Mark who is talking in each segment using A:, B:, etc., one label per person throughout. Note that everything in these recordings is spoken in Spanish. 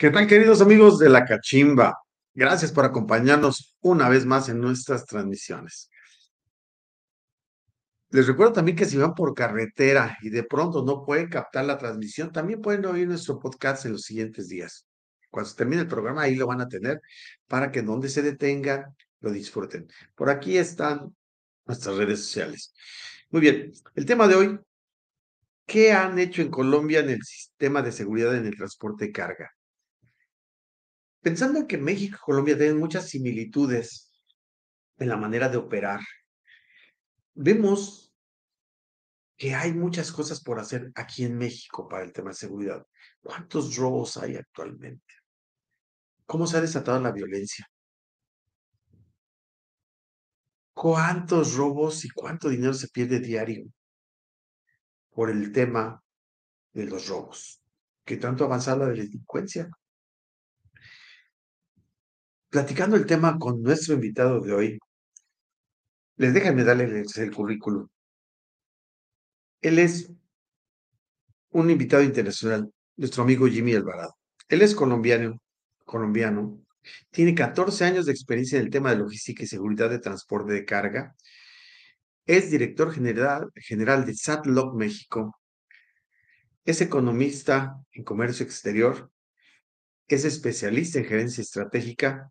A: ¿Qué tal, queridos amigos de la Cachimba? Gracias por acompañarnos una vez más en nuestras transmisiones. Les recuerdo también que si van por carretera y de pronto no pueden captar la transmisión, también pueden oír nuestro podcast en los siguientes días. Cuando termine el programa, ahí lo van a tener para que donde se detengan, lo disfruten. Por aquí están nuestras redes sociales. Muy bien, el tema de hoy, ¿qué han hecho en Colombia en el sistema de seguridad en el transporte de carga? Pensando en que México y Colombia tienen muchas similitudes en la manera de operar, vemos que hay muchas cosas por hacer aquí en México para el tema de seguridad. ¿Cuántos robos hay actualmente? ¿Cómo se ha desatado la violencia? ¿Cuántos robos y cuánto dinero se pierde diario por el tema de los robos? ¿Qué tanto ha avanzado la delincuencia? Platicando el tema con nuestro invitado de hoy, les déjenme darles el currículum. Él es un invitado internacional, nuestro amigo Jimmy Alvarado. Él es colombiano, colombiano, tiene 14 años de experiencia en el tema de logística y seguridad de transporte de carga. Es director general, general de SATLOC México. Es economista en comercio exterior. Es especialista en gerencia estratégica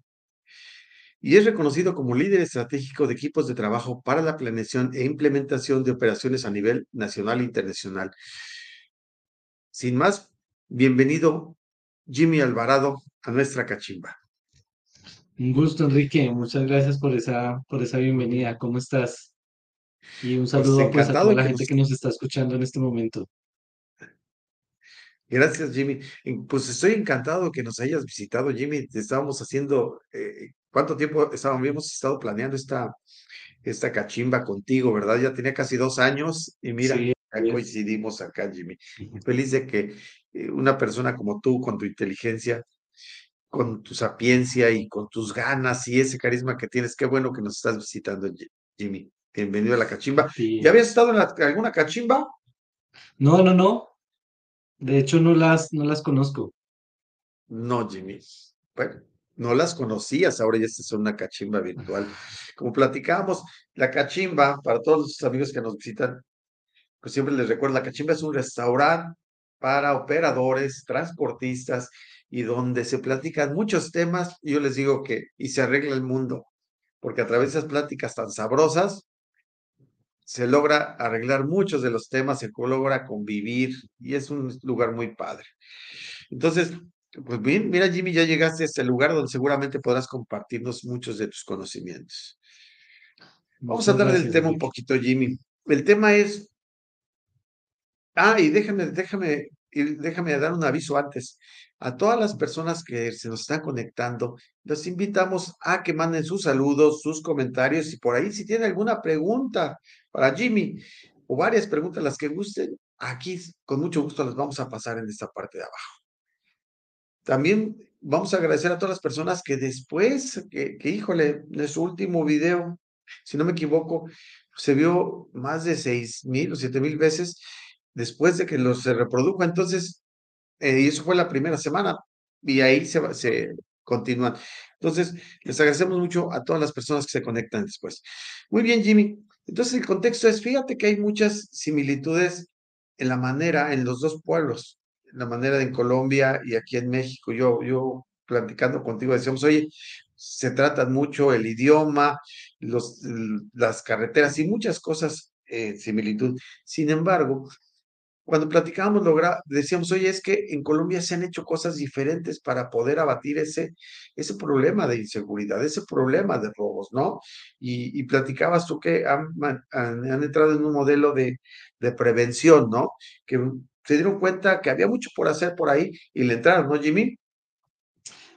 A: y es reconocido como líder estratégico de equipos de trabajo para la planeación e implementación de operaciones a nivel nacional e internacional. Sin más, bienvenido Jimmy Alvarado a nuestra cachimba.
B: Un gusto, Enrique. Muchas gracias por esa, por esa bienvenida. ¿Cómo estás? Y un pues saludo pues, a toda la gente que nos está escuchando en este momento.
A: Gracias, Jimmy. Pues estoy encantado que nos hayas visitado, Jimmy. Estábamos haciendo eh, ¿Cuánto tiempo estábamos, habíamos estado planeando esta, esta cachimba contigo, verdad? Ya tenía casi dos años y mira, coincidimos acá, Jimmy. Feliz de que eh, una persona como tú, con tu inteligencia, con tu sapiencia y con tus ganas y ese carisma que tienes, qué bueno que nos estás visitando, Jimmy. Bienvenido a la cachimba. ¿Ya habías estado en alguna cachimba?
B: No, no, no. De hecho, no las, no las conozco.
A: No, Jimmy. Bueno, no las conocías, ahora ya es una cachimba virtual. Como platicábamos, la cachimba, para todos los amigos que nos visitan, pues siempre les recuerdo, la cachimba es un restaurante para operadores, transportistas y donde se platican muchos temas, yo les digo que, y se arregla el mundo, porque a través de esas pláticas tan sabrosas, se logra arreglar muchos de los temas, se logra convivir, y es un lugar muy padre. Entonces, pues bien, mira Jimmy, ya llegaste a este lugar donde seguramente podrás compartirnos muchos de tus conocimientos. Vamos a hablar del tema un poquito, Jimmy. El tema es. Ah, y déjame, déjame, déjame dar un aviso antes. A todas las personas que se nos están conectando, los invitamos a que manden sus saludos, sus comentarios y por ahí si tienen alguna pregunta para Jimmy o varias preguntas las que gusten, aquí con mucho gusto las vamos a pasar en esta parte de abajo. También vamos a agradecer a todas las personas que después, que, híjole, en su último video, si no me equivoco, se vio más de seis mil o siete mil veces después de que lo se reprodujo. Entonces, eh, y eso fue la primera semana, y ahí se, se continúan. Entonces, les agradecemos mucho a todas las personas que se conectan después. Muy bien, Jimmy. Entonces, el contexto es, fíjate que hay muchas similitudes en la manera, en los dos pueblos la manera de en Colombia y aquí en México. Yo, yo platicando contigo decíamos, oye, se trata mucho el idioma, los, las carreteras y muchas cosas en eh, similitud. Sin embargo, cuando platicábamos, logra, decíamos, oye, es que en Colombia se han hecho cosas diferentes para poder abatir ese, ese problema de inseguridad, ese problema de robos, ¿no? Y, y platicabas tú que han, han, entrado en un modelo de, de prevención, ¿no? Que se dieron cuenta que había mucho por hacer por ahí y le entraron, ¿no, Jimmy?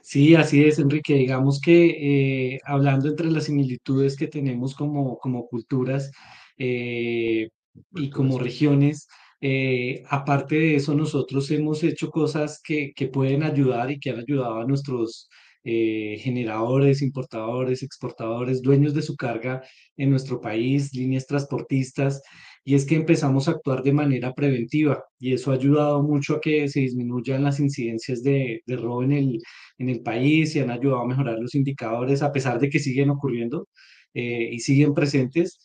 B: Sí, así es, Enrique. Digamos que eh, hablando entre las similitudes que tenemos como, como culturas eh, y como regiones, eh, aparte de eso, nosotros hemos hecho cosas que, pueden ayudar y que han ayudado a nuestros eh, generadores, importadores, exportadores, dueños de su carga en nuestro país, líneas transportistas, y es que empezamos a actuar de manera preventiva y eso ha ayudado mucho a que se disminuyan las incidencias de, robo en el, país y han ayudado a mejorar los indicadores, a pesar de que siguen ocurriendo eh, y siguen presentes,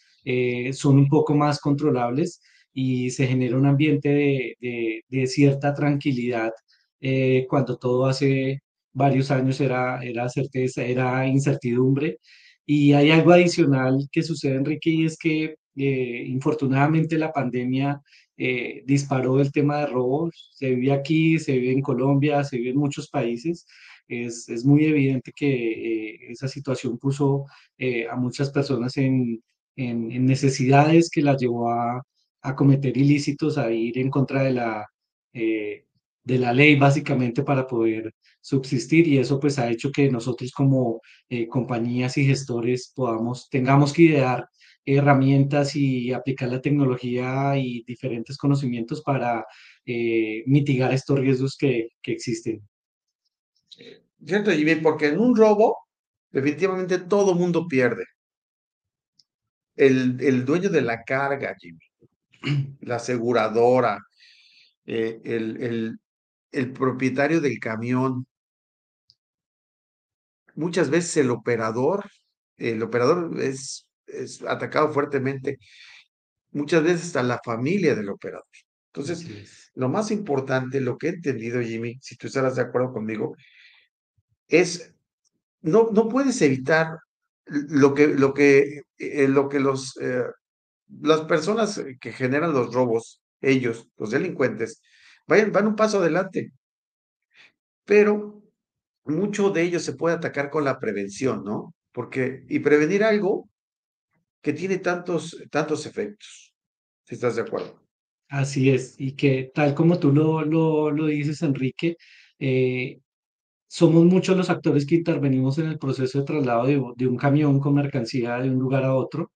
B: son un poco más controlables y se genera un ambiente de, de, cierta tranquilidad eh, cuando todo hace varios años era, era certeza, era incertidumbre. Y hay algo adicional que sucede, Enrique, y es que eh, infortunadamente la pandemia eh, disparó el tema de robos. Se vive aquí, se vive en Colombia, se vive en muchos países. Es, es muy evidente que eh, esa situación puso a muchas personas en, en, en, necesidades que las llevó a, a, cometer ilícitos, a ir en contra de la, de la ley básicamente para poder subsistir y eso pues ha hecho que nosotros como compañías y gestores podamos, tengamos que idear herramientas y aplicar la tecnología y diferentes conocimientos para eh, mitigar estos riesgos que, que existen.
A: Cierto, Jimmy, porque en un robo definitivamente todo mundo pierde. El, el dueño de la carga, Jimmy, la aseguradora, eh, el, el, el propietario del camión, muchas veces el operador, el operador es es atacado fuertemente, muchas veces hasta la familia del operador. Entonces, lo más importante, lo que he entendido, Jimmy, si tú estarás de acuerdo conmigo, es, no, no puedes evitar lo que, lo que, eh, lo que los, eh, las personas que generan los robos, ellos, los delincuentes, vayan, van un paso adelante. Pero mucho de ellos se puede atacar con la prevención, ¿no? Porque, y prevenir algo que tiene tantos, tantos efectos, si estás de acuerdo.
B: Así es, y que tal como tú lo, lo, lo dices, Enrique, eh, somos muchos los actores que intervenimos en el proceso de traslado de, de, un camión con mercancía de un lugar a otro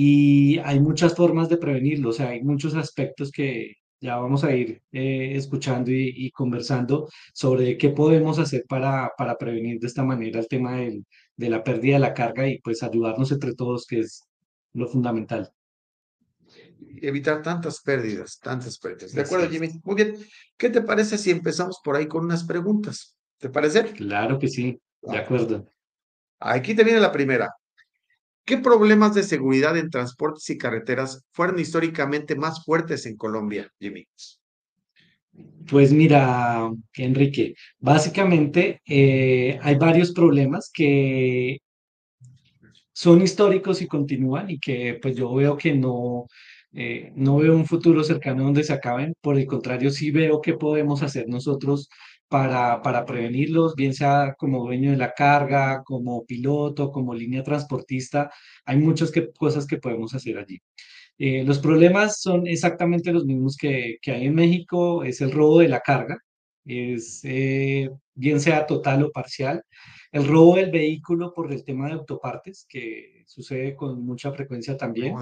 B: y hay muchas formas de prevenirlo, o sea, hay muchos aspectos que ya vamos a ir eh, escuchando y, y, conversando sobre qué podemos hacer para, para prevenir de esta manera el tema del, de la pérdida de la carga y pues ayudarnos entre todos, que es lo fundamental.
A: Evitar tantas pérdidas, tantas pérdidas. De acuerdo, Jimmy. Muy bien. ¿Qué te parece si empezamos por ahí con unas preguntas? ¿Te parece?
B: Claro que sí, de acuerdo.
A: Aquí te viene la primera. ¿Qué problemas de seguridad en transportes y carreteras fueron históricamente más fuertes en Colombia, Jimmy?
B: Pues mira, Enrique, básicamente eh, hay varios problemas que son históricos y continúan y que pues yo veo que no, eh, no veo un futuro cercano donde se acaben, por el contrario, sí veo qué podemos hacer nosotros para, para prevenirlos, bien sea como dueño de la carga, como piloto, como línea transportista, hay muchas que, cosas que podemos hacer allí. Eh, los problemas son exactamente los mismos que, que, hay en México, es el robo de la carga, es eh, bien sea total o parcial, el robo del vehículo por el tema de autopartes, que sucede con mucha frecuencia también.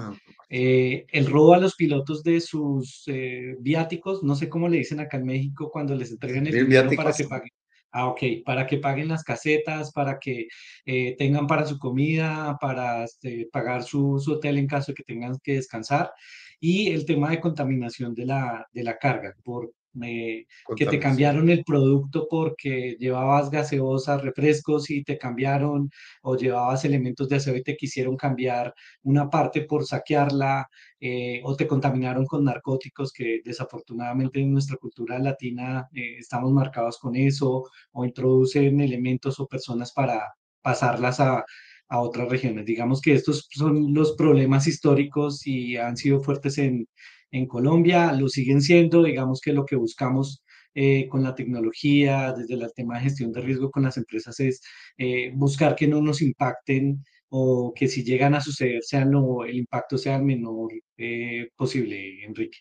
B: Eh, el robo a los pilotos de sus eh, viáticos, no sé cómo le dicen acá en México cuando les entregan el dinero para que paguen. Ah, ok, para que paguen las casetas, para que eh, tengan para su comida, para este, pagar su, su, hotel en caso de que tengan que descansar. Y el tema de contaminación de la, de la carga, por que te cambiaron el producto porque llevabas gaseosas, refrescos y te cambiaron, o llevabas elementos de aseo y te quisieron cambiar una parte por saquearla, eh, o te contaminaron con narcóticos, que desafortunadamente en nuestra cultura latina eh, estamos marcados con eso, o introducen elementos o personas para pasarlas a, a otras regiones. Digamos que estos son los problemas históricos y han sido fuertes en, en Colombia, lo siguen siendo, digamos que lo que buscamos eh, con la tecnología, desde el tema de gestión de riesgo con las empresas es eh, buscar que no nos impacten o que si llegan a suceder sean lo, el impacto sea el menor eh, posible, Enrique.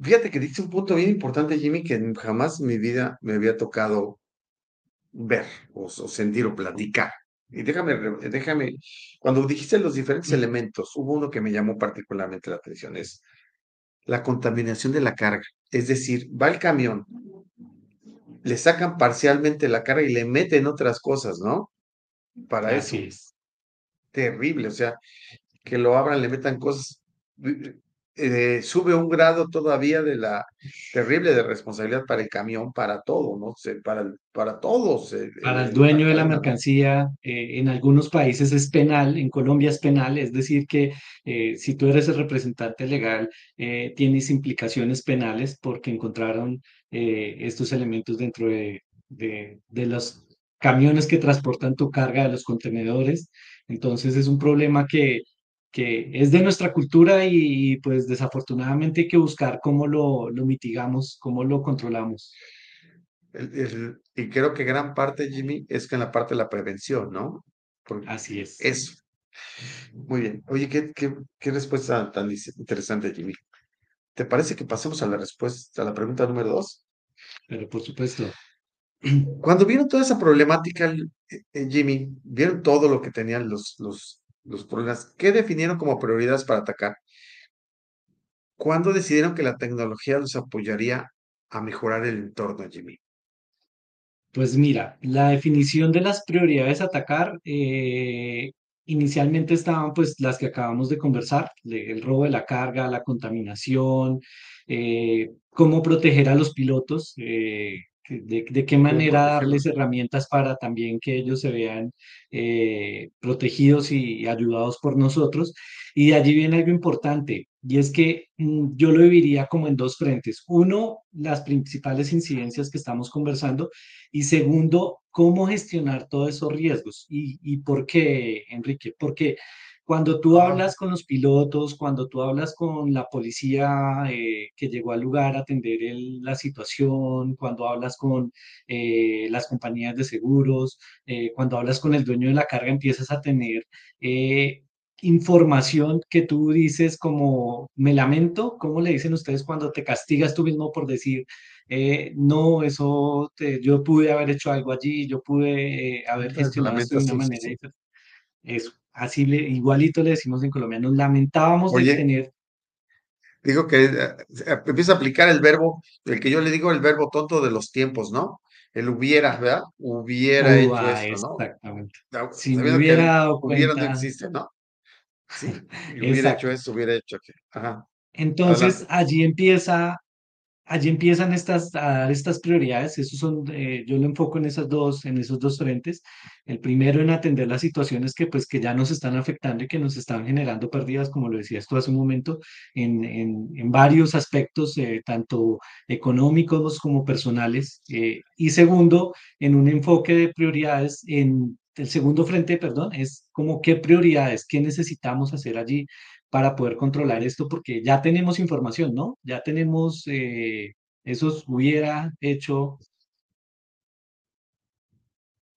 A: Fíjate que dice un punto bien importante, Jimmy, que jamás en mi vida me había tocado ver o, o sentir o platicar. Y déjame, déjame, cuando dijiste los diferentes elementos, hubo uno que me llamó particularmente la atención, es la contaminación de la carga. Es decir, va el camión le sacan parcialmente la carga y le meten otras cosas, ¿no? Para eso.
B: Es.
A: Terrible, o sea, que lo abran, le metan cosas. Eh, sube un grado todavía de la terrible de responsabilidad para el camión, para todo, ¿no? para, para todos.
B: Eh, para el dueño de la mercancía, eh, en algunos países es penal, en Colombia es penal, es decir, que si tú eres el representante legal, tienes implicaciones penales porque encontraron estos elementos dentro de, de, de los camiones que transportan tu carga de los contenedores. Entonces es un problema que que es de nuestra cultura y, pues desafortunadamente hay que buscar cómo lo, lo mitigamos, cómo lo controlamos.
A: y creo que gran parte, Jimmy, es que en la parte de la prevención, ¿no?
B: Así es.
A: Eso. Muy bien. Oye, qué, qué, qué respuesta tan interesante, Jimmy. ¿Te parece que pasemos a la respuesta, a la pregunta número dos?
B: Pero por supuesto.
A: Cuando vieron toda esa problemática, eh, Jimmy, vieron todo lo que tenían los, los los problemas, ¿qué definieron como prioridades para atacar? ¿Cuándo decidieron que la tecnología los apoyaría a mejorar el entorno, Jimmy?
B: Pues mira, la definición de las prioridades atacar eh, inicialmente estaban pues las que acabamos de conversar, el robo de la carga, la contaminación, eh, cómo proteger a los pilotos, eh, de, qué manera darles herramientas para también que ellos se vean eh, protegidos y, ayudados por nosotros. Y de allí viene algo importante, y es que mm, yo lo dividiría como en dos frentes. Uno, las principales incidencias que estamos conversando, y segundo, cómo gestionar todos esos riesgos. ¿Y, y por qué, Enrique? Porque cuando tú hablas con los pilotos, cuando tú hablas con la policía eh, que llegó al lugar a atender la situación, cuando hablas con eh, las compañías de seguros, eh, cuando hablas con el dueño de la carga, empiezas a tener información que tú dices como, me lamento, ¿cómo le dicen ustedes cuando te castigas tú mismo por decir, no, eso, yo pude haber hecho algo allí, yo pude haber gestionado esto de una manera diferente? Eso así le, igualito le decimos en Colombia, nos lamentábamos de tener.
A: Digo que eh, empieza a aplicar el verbo, el que yo le digo el verbo tonto de los tiempos, ¿no? El hubiera, ¿verdad? Hubiera hecho esto,
B: ¿no? Exactamente. Si hubiera dado
A: Hubiera no existe, ¿no? Sí, hubiera hecho esto, hubiera hecho aquello. Ajá.
B: Entonces allí empieza allí empiezan estas, a dar estas prioridades. Esos son, eh, yo lo enfoco en esas dos, en esos dos frentes. El primero en atender las situaciones que, pues, que ya nos están afectando y que nos están generando pérdidas, como lo decías tú hace un momento, en, en, en varios aspectos, eh, tanto económicos como personales. Eh, y segundo, en un enfoque de prioridades en el segundo frente, perdón, es como qué prioridades, qué necesitamos hacer allí para poder controlar esto, porque ya tenemos información, ¿no? Ya tenemos, eh, esos hubiera hecho.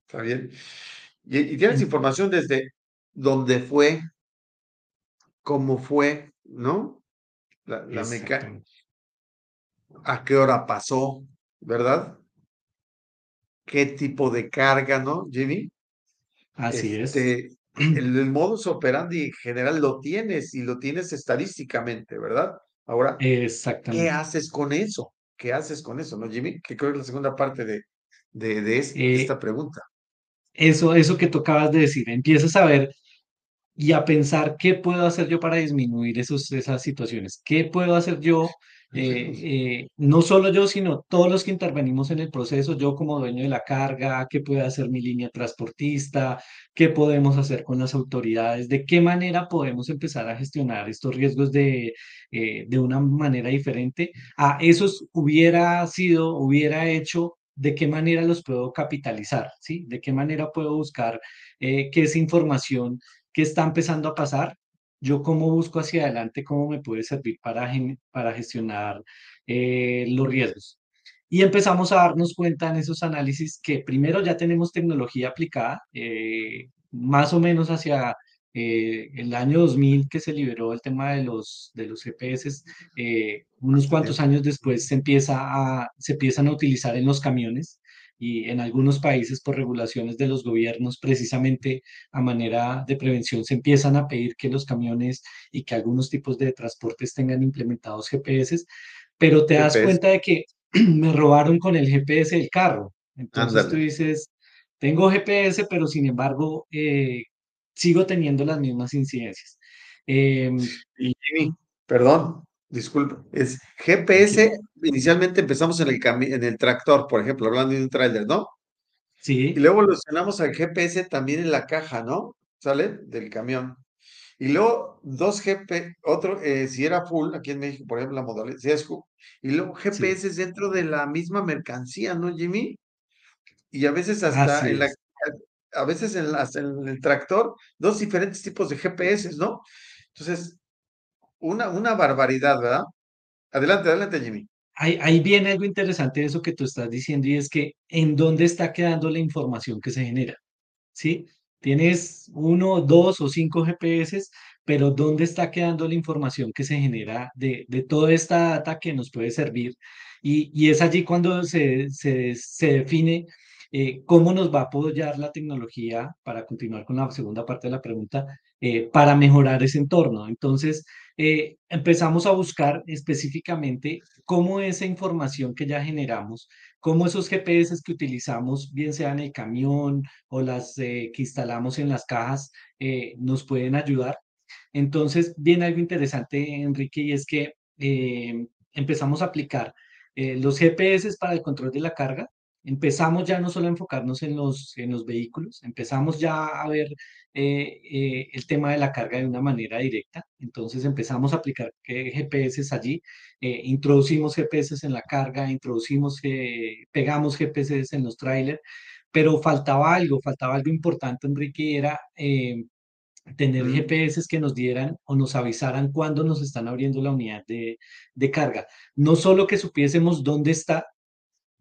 A: Está bien. Y, tienes información desde dónde fue, cómo fue, ¿no? La, la mecánica. A qué hora pasó, ¿verdad? ¿Qué tipo de carga, ¿no, Jimmy?
B: Así es.
A: Este, el, modus operandi en general lo tienes y lo tienes estadísticamente, ¿verdad? Ahora, ¿qué haces con eso? ¿Qué haces con eso, no, Jimmy? Que creo que es la segunda parte de, de, de eh, esta pregunta.
B: Eso, eso que tocabas de decir, empiezas a ver y a pensar qué puedo hacer yo para disminuir esos, esas situaciones, qué puedo hacer yo eh, eh, no solo yo, sino todos los que intervenimos en el proceso, yo como dueño de la carga, qué puede hacer mi línea transportista, qué podemos hacer con las autoridades, de qué manera podemos empezar a gestionar estos riesgos de, eh, de una manera diferente. A esos hubiera sido, hubiera hecho, de qué manera los puedo capitalizar, ¿sí? De qué manera puedo buscar que esa información que está empezando a pasar yo cómo busco hacia adelante, cómo me puede servir para, para gestionar eh, los riesgos. Y empezamos a darnos cuenta en esos análisis que primero ya tenemos tecnología aplicada, eh, más o menos hacia eh, el año 2000 que se liberó el tema de los, de los GPS, unos cuantos años después se, empieza a, se empiezan a utilizar en los camiones y en algunos países por regulaciones de los gobiernos, precisamente a manera de prevención, se empiezan a pedir que los camiones y que algunos tipos de transportes tengan implementados GPS, pero te das cuenta de que me robaron con el GPS del carro. Entonces tú dices, tengo GPS, pero sin embargo, eh, sigo teniendo las mismas incidencias. Em,
A: Y perdón, disculpa, es. GPS, inicialmente empezamos en el en el tractor, por ejemplo, hablando de un tráiler, ¿no? Y
B: Sí,
A: luego evolucionamos al GPS también en la caja, ¿no? ¿Sale? Del camión. Y luego dos GP, otro, eh, si era full, aquí en México, por ejemplo, la modalidad, si es full, y luego
B: sí,
A: GPS dentro de la misma mercancía, ¿no, Jimmy? Y a veces hasta
B: así
A: en la,
B: es.
A: a veces en, la- en el tractor, dos diferentes tipos de GPS, ¿no? Entonces, una, una barbaridad, ¿verdad? Adelante, adelante, Jimmy.
B: Ahí, ahí viene algo interesante de eso que tú estás diciendo y es que en dónde está quedando la información que se genera. ¿sí? Tienes uno, dos o cinco GPS, pero ¿dónde está quedando la información que se genera de, de toda esta data que nos puede servir? Y, y es allí cuando se, se, se define eh, cómo nos va a apoyar la tecnología, para continuar con la segunda parte de la pregunta, eh, para mejorar ese entorno. Entonces, eh, empezamos a buscar específicamente cómo esa información que ya generamos, cómo esos GPS que utilizamos, bien sea en el camión, o las eh, que instalamos en las cajas eh, nos pueden ayudar. Entonces, viene algo interesante, Enrique, y es que empezamos a aplicar los GPS para el control de la carga. Empezamos ya no solo a enfocarnos en los, en los vehículos, empezamos ya a ver eh, eh, el tema de la carga de una manera directa. Entonces empezamos a aplicar eh, GPS allí, eh, introducimos GPS en la carga, introducimos, eh, pegamos GPS en los trailers pero faltaba algo, faltaba algo importante, Enrique, era eh, tener GPS que nos dieran o nos avisaran cuándo nos están abriendo la unidad de, de carga. No solo que supiésemos dónde está,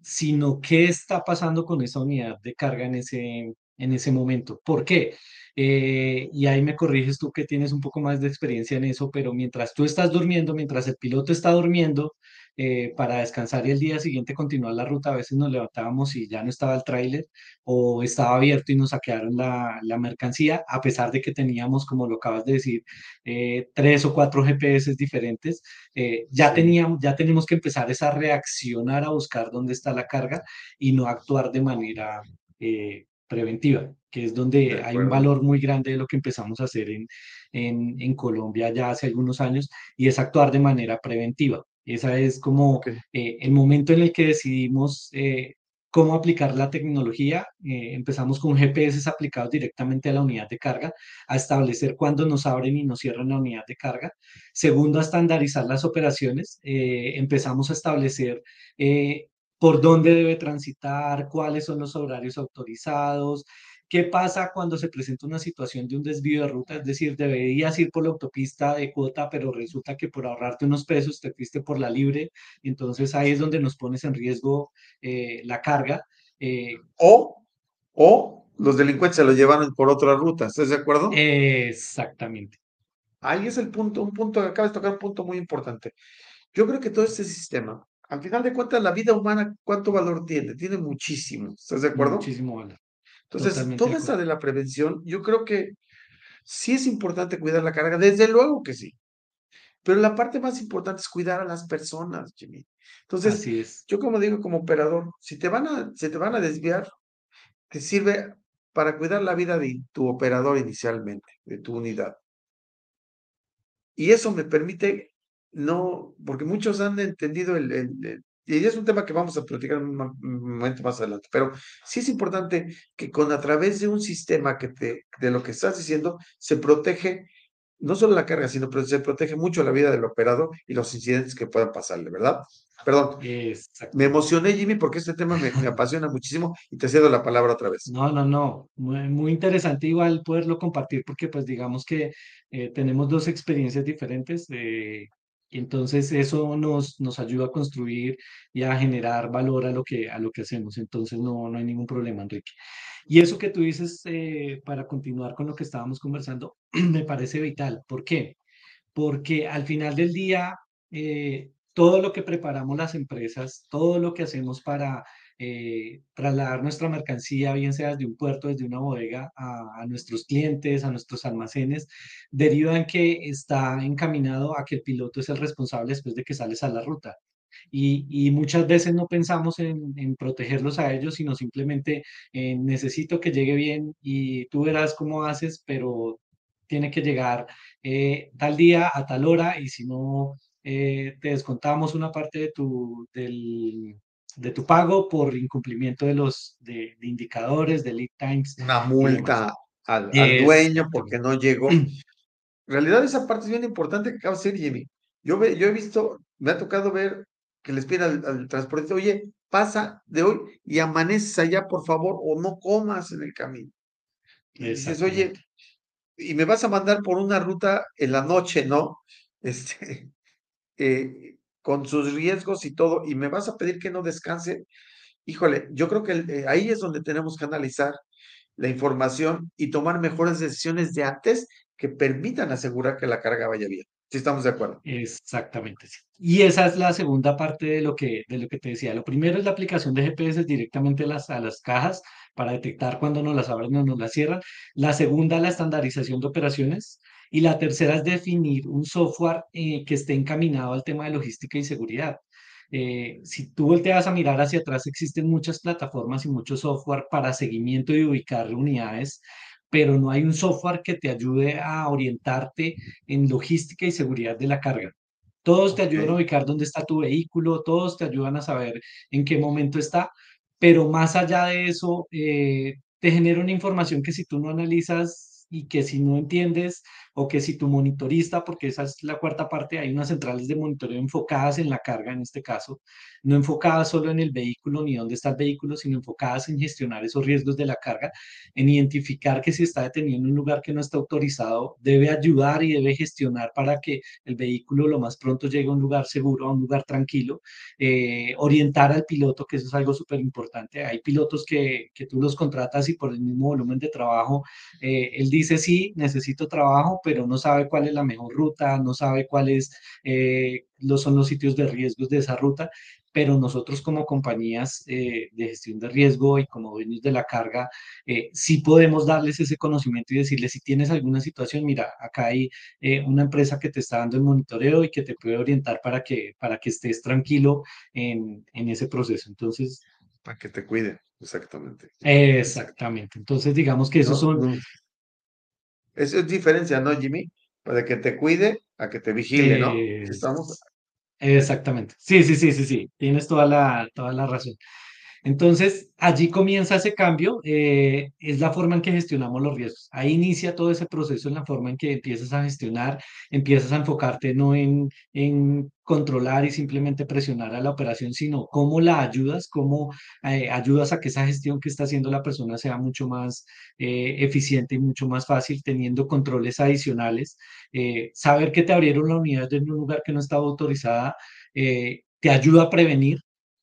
B: sino qué está pasando con esa unidad de carga en ese, en ese momento. ¿Por qué? Eh, y ahí me corriges tú que tienes un poco más de experiencia en eso, pero mientras tú estás durmiendo, mientras el piloto está durmiendo, eh, para descansar y el día siguiente continuar la ruta, a veces nos levantábamos y ya no estaba el tráiler o estaba abierto y nos saquearon la, la mercancía, a pesar de que teníamos, como lo acabas de decir, eh, tres o cuatro GPS diferentes eh, ya teníamos, ya tenemos que empezar es a reaccionar a buscar dónde está la carga y no actuar de manera preventiva, que es
A: de
B: donde hay un valor muy grande de lo que empezamos a hacer en, en, en Colombia ya hace algunos años, y es actuar de manera preventiva. Esa es como eh, el momento en el que decidimos eh, cómo aplicar la tecnología. Eh, empezamos con GPS aplicados directamente a la unidad de carga, a establecer cuándo nos abren y nos cierran la unidad de carga Segundo, a estandarizar las operaciones. Empezamos a establecer por dónde debe transitar, cuáles son los horarios autorizados, qué pasa cuando se presenta una situación de un desvío de ruta, es decir, deberías ir por la autopista de cuota, pero resulta que por ahorrarte unos pesos te fuiste por la libre, entonces ahí es donde nos pones en riesgo eh, la carga. Eh,
A: O, o los delincuentes se lo llevaron por otra ruta, ¿estás de acuerdo?
B: exactamente,
A: Ahí es el punto, un punto, acabas de tocar un punto muy importante. Yo creo que todo este sistema, al final de cuentas, la vida humana, ¿cuánto valor tiene? Tiene muchísimo, ¿estás de acuerdo?
B: muchísimo valor,
A: Entonces,
B: totalmente
A: toda esta de la prevención, yo creo que sí es importante cuidar la carga, desde luego que sí, pero la parte más importante es cuidar a las personas, Jimmy. Entonces,
B: Así es.
A: yo como digo, como operador, si te van a, si te van a desviar, te sirve para cuidar la vida de tu operador inicialmente, de tu unidad. Y eso me permite no, porque muchos han entendido el, el- el- y es un tema que vamos a platicar en un mo- un momento más adelante, pero sí es importante que con a través de un sistema que te, de lo que estás diciendo, se protege no solo la carga, sino que se protege mucho la vida del operador y los incidentes que puedan pasarle, ¿verdad? Perdón, me
B: Exactamente.
A: emocioné, Jimmy, porque este tema me, me apasiona muchísimo y te cedo la palabra otra vez.
B: No, no, no. Muy, muy interesante igual poderlo compartir porque pues digamos que eh, tenemos dos experiencias diferentes eh, y entonces eso nos, nos ayuda a construir y a generar valor a lo que, a lo que hacemos. Entonces no, no hay ningún problema, Enrique. Y eso que tú dices eh, para continuar con lo que estábamos conversando me parece vital. ¿Por qué? porque al final del día, eh, todo lo que preparamos las empresas, todo lo que hacemos para eh, trasladar nuestra mercancía, bien sea desde un puerto, desde una bodega, a, a nuestros clientes, a nuestros almacenes, deriva en que está encaminado a que el piloto es el responsable después de que sales a la ruta. y, muchas veces no pensamos en, protegerlos a ellos, sino simplemente necesito que llegue bien y tú verás cómo haces, pero tiene que llegar eh, tal día a tal hora y si no, eh, te descontamos una parte de tu, del, de tu pago por incumplimiento de los de, indicadores, de lead times.
A: Una multa al, dueño porque no llegó. En realidad esa parte es bien importante que acaba de decir Jimmy. Yo, yo he visto, me ha tocado ver que les pide al, al transportista, oye, pasa de hoy y amaneces allá, por favor, o no comas en el camino. Y dices, oye, y me vas a mandar por una ruta en la noche, ¿no? Este, eh, con sus riesgos y todo, y me vas a pedir que no descanse. Híjole, yo creo que eh, ahí es donde tenemos que analizar la información y tomar mejores decisiones de antes que permitan asegurar que la carga vaya bien. Sí, estamos de acuerdo.
B: Exactamente. Y esa es la segunda parte de lo que, de lo que te decía. Lo primero es la aplicación de GPS directamente a las, a las cajas para detectar cuando nos las abren o nos las cierran. La segunda, la estandarización de operaciones. Y la tercera es definir un software eh, que esté encaminado al tema de logística y seguridad. Eh, si tú volteas a mirar hacia atrás, existen muchas plataformas y mucho software para seguimiento y ubicar unidades pero no hay un software que te ayude a orientarte en logística y seguridad de la carga. Todos te ayudan a ubicar dónde está tu vehículo, todos te ayudan a saber en qué momento está, pero más allá de eso, eh, te genera una información que si tú no analizas y que si no entiendes o que si tu monitorista, porque esa es la cuarta parte, hay unas centrales de monitoreo enfocadas en la carga en este caso, no enfocadas solo en el vehículo ni dónde está el vehículo, sino enfocadas en gestionar esos riesgos de la carga, en identificar que si está detenido en un lugar que no está autorizado, debe ayudar y debe gestionar para que el vehículo lo más pronto llegue a un lugar seguro, a un lugar tranquilo, eh, orientar al piloto, que eso es algo súper importante. Hay pilotos que, que, tú los contratas y por el mismo volumen de trabajo, eh, él dice, sí, necesito trabajo, pero no sabe cuál es la mejor ruta, no sabe cuáles eh, son los sitios de riesgos de esa ruta, pero nosotros como compañías eh, de gestión de riesgo y como dueños de la carga, eh, sí podemos darles ese conocimiento y decirles, si tienes alguna situación, mira, acá hay una empresa que te está dando el monitoreo y que te puede orientar para que, para que estés tranquilo en, en ese proceso. Entonces...
A: Para que te cuiden, exactamente.
B: Exactamente. Entonces, digamos que esos son...
A: Esa es diferencia, ¿no, Jimmy? Para que te cuide a que te vigile, ¿no? ¿Estamos?
B: Exactamente. Sí, sí, sí, sí, sí. Tienes toda la, toda la razón. Entonces, allí comienza ese cambio, eh, es la forma en que gestionamos los riesgos. Ahí inicia todo ese proceso en la forma en que empiezas a gestionar, empiezas a enfocarte no en, en controlar y simplemente presionar a la operación, sino cómo la ayudas, cómo eh, ayudas a que esa gestión que está haciendo la persona sea mucho más eh, eficiente y mucho más fácil, teniendo controles adicionales. saber que te abrieron la unidad en un lugar que no estaba autorizada te ayuda a prevenir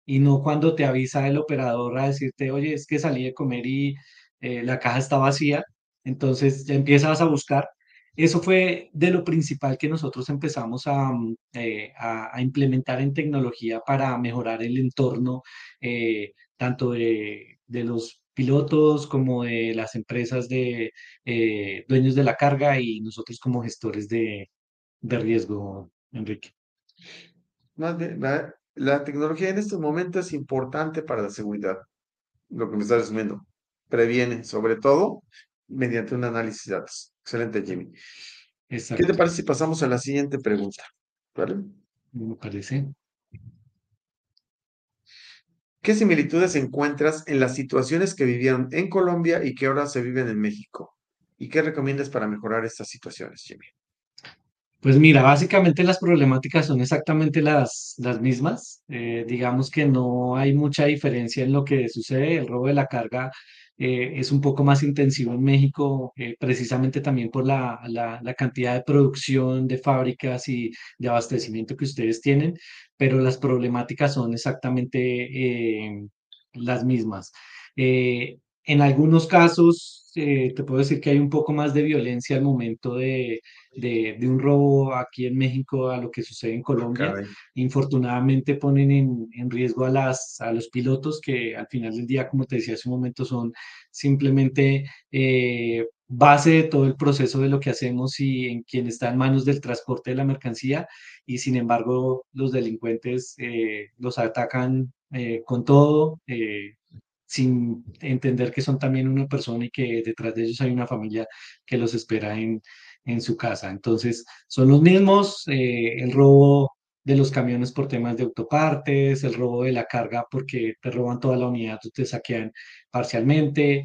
B: y no cuando te avisa el operador a decirte, oye, es que salí de comer y eh, la caja está vacía, entonces ya empiezas a buscar. Eso fue de lo principal que nosotros empezamos a, mm, eh, a, implementar en tecnología para mejorar el entorno, eh, tanto de, de, los pilotos como de las empresas de dueños de la carga y nosotros como gestores de, de riesgo, Enrique.
A: Más bien, la tecnología en este momento es importante para la seguridad, lo que me estás resumiendo. Previene, sobre todo, mediante un análisis de datos. Excelente, Jimmy. ¿Qué te parece si pasamos a la siguiente pregunta? ¿Vale?
B: Me parece.
A: ¿Qué similitudes encuentras en las situaciones que vivieron en Colombia y que ahora se viven en México? ¿Y qué recomiendas para mejorar estas situaciones, Jimmy?
B: Pues mira, básicamente las problemáticas son exactamente las, las mismas. Eh, digamos que no hay mucha diferencia en lo que sucede. El robo de la carga eh, es un poco más intensivo en México, eh, precisamente también por la, la, la, cantidad de producción de fábricas y de abastecimiento que ustedes tienen, pero las problemáticas son exactamente las mismas. En algunos casos, te puedo decir que hay un poco más de violencia al momento de, de, un robo aquí en México a lo que sucede en Colombia. Infortunadamente ponen en, riesgo a, las, a los pilotos que al final del día, como te decía hace un momento, son simplemente eh, base de todo el proceso de lo que hacemos y en quien está en manos del transporte de la mercancía y sin embargo los delincuentes eh, los atacan eh, con todo, eh, sin entender que son también una persona y que detrás de ellos hay una familia que los espera en, en su casa. Entonces, son los mismos, el robo de los camiones por temas de autopartes, el robo de la carga porque te roban toda la unidad, te saquean parcialmente,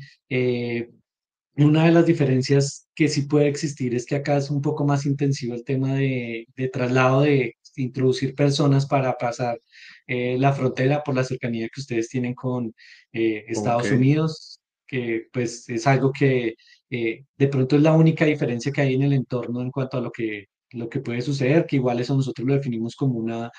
B: una de las diferencias que sí puede existir es que acá es un poco más intensivo el tema de, traslado, de introducir personas para pasar eh, la frontera por la cercanía que ustedes tienen con eh, Estados Unidos, que pues es algo que eh, de pronto es la única diferencia que hay en el entorno en cuanto a lo que, lo que puede suceder, que igual eso nosotros lo definimos como una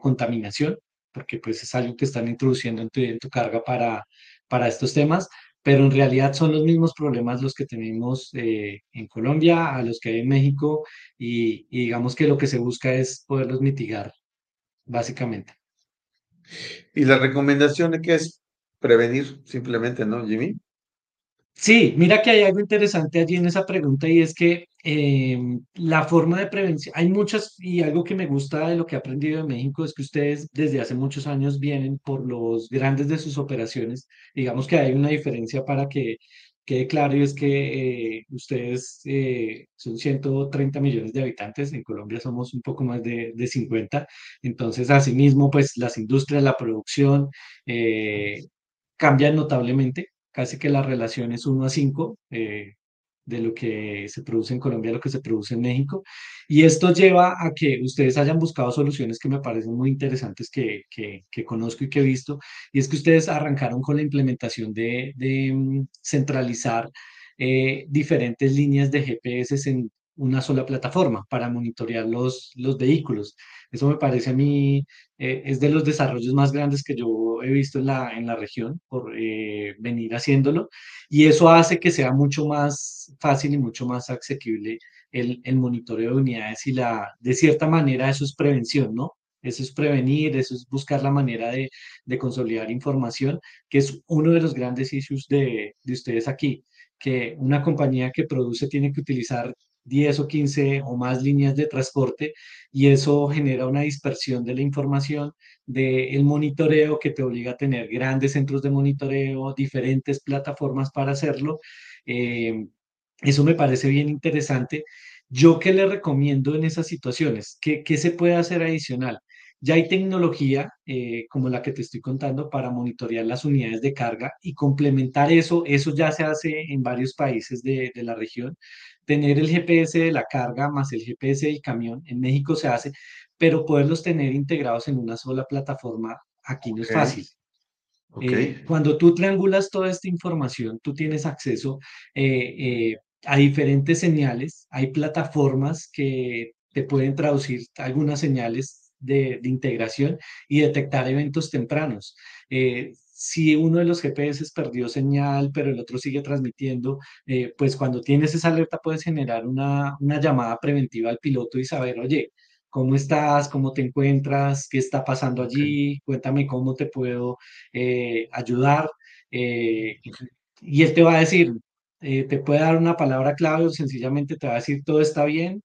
B: contaminación, porque pues es algo que están introduciendo en tu, en tu carga para, para estos temas pero en realidad son los mismos problemas los que tenemos eh, en Colombia, a los que hay en México, y, digamos que lo que se busca es poderlos mitigar, básicamente.
A: Y la recomendación es que es prevenir simplemente, ¿no, Jimmy?
B: Sí, mira que hay algo interesante allí en esa pregunta y es que em, la forma de prevención, hay muchas y algo que me gusta de lo que he aprendido de México es que ustedes desde hace muchos años vienen por los grandes de sus operaciones. Digamos que hay una diferencia para que quede claro y es que eh, ustedes eh, son 130 millones de habitantes, en Colombia somos un poco más de, de 50, entonces asimismo pues las industrias, la producción eh, cambian notablemente casi que la relación es 1 a 5 eh, de lo que se produce en Colombia lo que se produce en México. Y esto lleva a que ustedes hayan buscado soluciones que me parecen muy interesantes que, que, conozco y que he visto. Y es que ustedes arrancaron con la implementación de, de mm, centralizar eh, diferentes líneas de GPS en una sola plataforma para monitorear los, los vehículos. Eso me parece a mí, eh, es de los desarrollos más grandes que yo he visto en la, en la región por eh, venir haciéndolo. Y eso hace que sea mucho más fácil y mucho más asequible el, el monitoreo de unidades y la, de cierta manera eso es prevención, ¿no? Eso es prevenir, eso es buscar la manera de, de consolidar información, que es uno de los grandes issues de, de ustedes aquí que una compañía que produce tiene que utilizar 10 o 15 o más líneas de transporte y eso genera una dispersión de la información del monitoreo que te obliga a tener grandes centros de monitoreo, diferentes plataformas para hacerlo. Eh, eso me parece bien interesante. ¿Yo qué le recomiendo en esas situaciones? ¿Qué, qué se puede hacer adicional? Ya hay tecnología eh, como la que te estoy contando para monitorear las unidades de carga y complementar eso. Eso ya se hace en varios países de, de la región. Tener el GPS de la carga más el GPS del camión. En México se hace, pero poderlos tener integrados en una sola plataforma aquí no es fácil. Eh, cuando tú triangulas toda esta información, tú tienes acceso eh, a diferentes señales. Hay plataformas que te pueden traducir algunas señales de, integración y detectar eventos tempranos. Eh, si uno de los GPS perdió señal, pero el otro sigue transmitiendo, eh, pues cuando tienes esa alerta puedes generar una, una llamada preventiva al piloto y saber, oye, ¿cómo estás? ¿Cómo te encuentras? ¿Qué está pasando allí? Cuéntame cómo te puedo eh, ayudar. y él te va a decir, te puede dar una palabra clave o sencillamente te va a decir todo está bien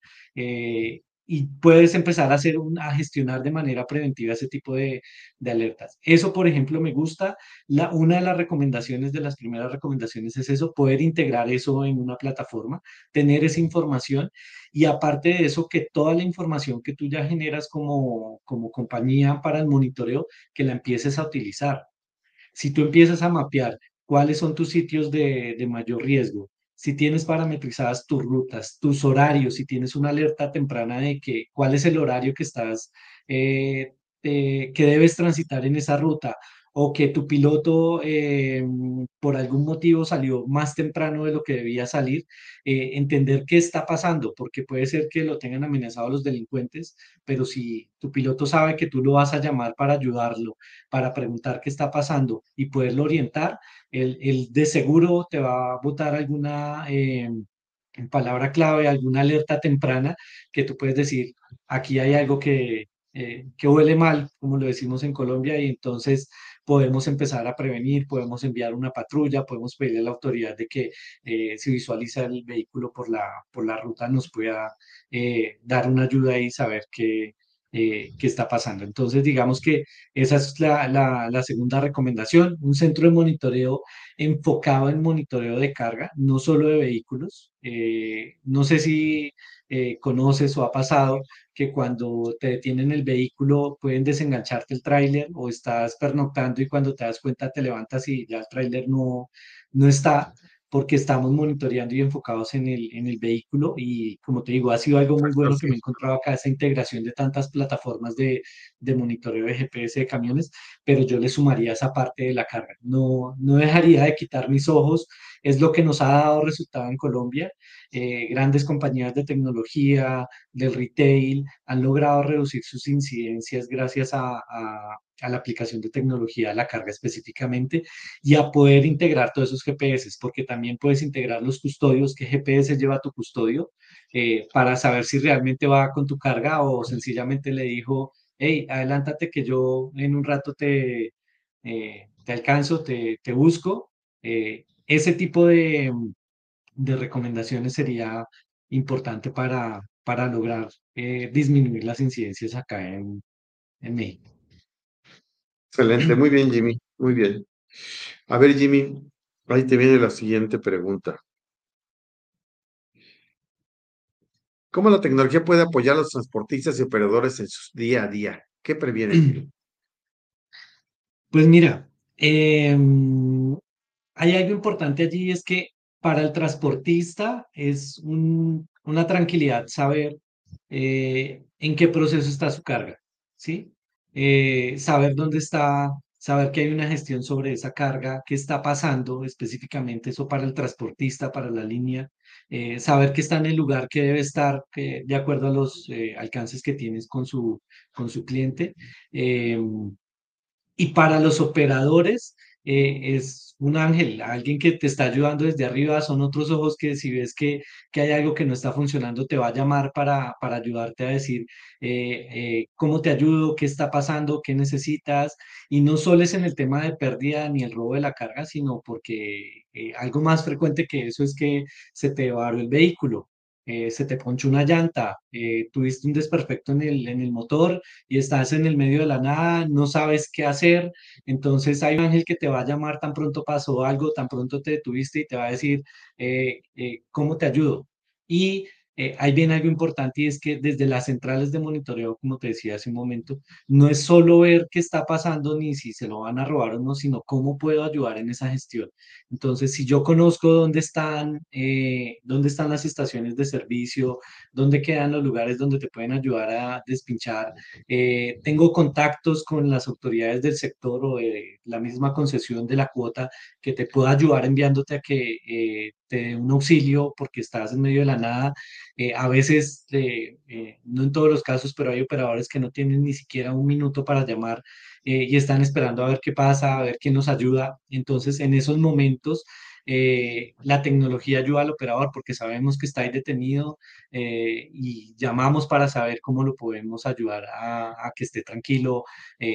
B: y puedes empezar a, hacer a gestionar de manera preventiva ese tipo de, de, alertas. Eso, por ejemplo, me gusta. La, una de las recomendaciones, de las primeras recomendaciones es eso, poder integrar eso en una plataforma, tener esa información y aparte de eso, que toda la información que tú ya generas como, como compañía para el monitoreo, que la empieces a utilizar. Si tú empiezas a mapear cuáles son tus sitios de, de mayor riesgo, si tienes parametrizadas tus rutas, tus horarios, si tienes una alerta temprana de que cuál es el horario que estás, eh, eh, que debes transitar en esa ruta, o que tu piloto eh, por algún motivo salió más temprano de lo que debía salir, entender qué está pasando, porque puede ser que lo tengan amenazado los delincuentes, pero si tu piloto sabe que tú lo vas a llamar para ayudarlo, para preguntar qué está pasando y poderlo orientar, él, de seguro te va a botar alguna eh, palabra clave, alguna alerta temprana que tú puedes decir, aquí hay algo que, eh, que huele mal, como lo decimos en Colombia, y entonces podemos empezar a prevenir, podemos enviar una patrulla, podemos pedirle a la autoridad de que eh, si visualiza el vehículo por la, por la ruta nos pueda eh, dar una ayuda y saber qué, eh, qué está pasando. Entonces, digamos que esa es la, la, segunda recomendación, un centro de monitoreo enfocado en monitoreo de carga, no solo de vehículos. no sé si conoces o ha pasado que cuando te detienen el vehículo pueden desengancharte el tráiler o estás pernoctando y cuando te das cuenta te levantas y ya el tráiler no, no está porque estamos monitoreando y enfocados en el, en el vehículo y como te digo, ha sido algo muy bueno que me he encontrado acá, esa integración de tantas plataformas de, de monitoreo de GPS de camiones, pero yo le sumaría esa parte de la carga. No, no dejaría de quitar mis ojos, es lo que nos ha dado resultado en Colombia. Eh, grandes compañías de tecnología, del retail, han logrado reducir sus incidencias gracias a, a la aplicación de tecnología a la carga específicamente y a poder integrar todos esos GPS, porque también puedes integrar los custodios, que GPS lleva tu custodio, eh, para saber si realmente va con tu carga o sencillamente le dijo, hey, adelántate que yo en un rato te, eh, te alcanzo, te, te busco. Eh, ese tipo de, de, recomendaciones sería importante para, para lograr disminuir las incidencias acá en, en México.
A: Excelente, muy bien, Jimmy, muy bien. A ver, Jimmy, ahí te viene la siguiente pregunta. ¿Cómo la tecnología puede apoyar a los transportistas y operadores en su día a día? ¿Qué previene? Jimmy?
B: Pues mira, em, hay algo importante allí, es que para el transportista es una tranquilidad saber eh, en qué proceso está su carga, ¿sí? Eh, saber dónde está, saber que hay una gestión sobre esa carga, qué está pasando específicamente, eso para el transportista, para la línea, eh, saber que está en el lugar que debe estar de acuerdo a los eh, alcances que tienes con su, con su cliente. Em, y para los operadores, eh, es un ángel, alguien que te está ayudando desde arriba, son otros ojos que si ves que, que hay algo que no está funcionando, te va a llamar para, para ayudarte a decir eh, eh, cómo te ayudo, qué está pasando, qué necesitas. Y no solo es en el tema de pérdida ni el robo de la carga, sino porque algo más frecuente que eso es que se te varó el vehículo. Eh, se te ponchó una llanta, eh, tuviste un desperfecto en el, en el motor y estás en el medio de la nada, no sabes qué hacer, entonces hay un ángel que te va a llamar tan pronto pasó algo, tan pronto te detuviste y te va a decir, eh, ¿cómo te ayudo? Y eh, hay bien algo importante y es que desde las centrales de monitoreo, como te decía hace un momento, no es solo ver qué está pasando ni si se lo van a robar o no, sino cómo puedo ayudar en esa gestión. Entonces, si yo conozco dónde están, eh, dónde están las estaciones de servicio, dónde quedan los lugares donde te pueden ayudar a despinchar, eh, tengo contactos con las autoridades del sector o de la misma concesión de la cuota que te pueda ayudar enviándote a que te dé un auxilio porque estás en medio de la nada eh, a veces, eh, eh, no en todos los casos, pero hay operadores que no tienen ni siquiera un minuto para llamar y están esperando a ver qué pasa, a ver quién nos ayuda. Entonces, en esos momentos, la tecnología ayuda al operador porque sabemos que está ahí detenido y llamamos para saber cómo lo podemos ayudar a, que esté tranquilo,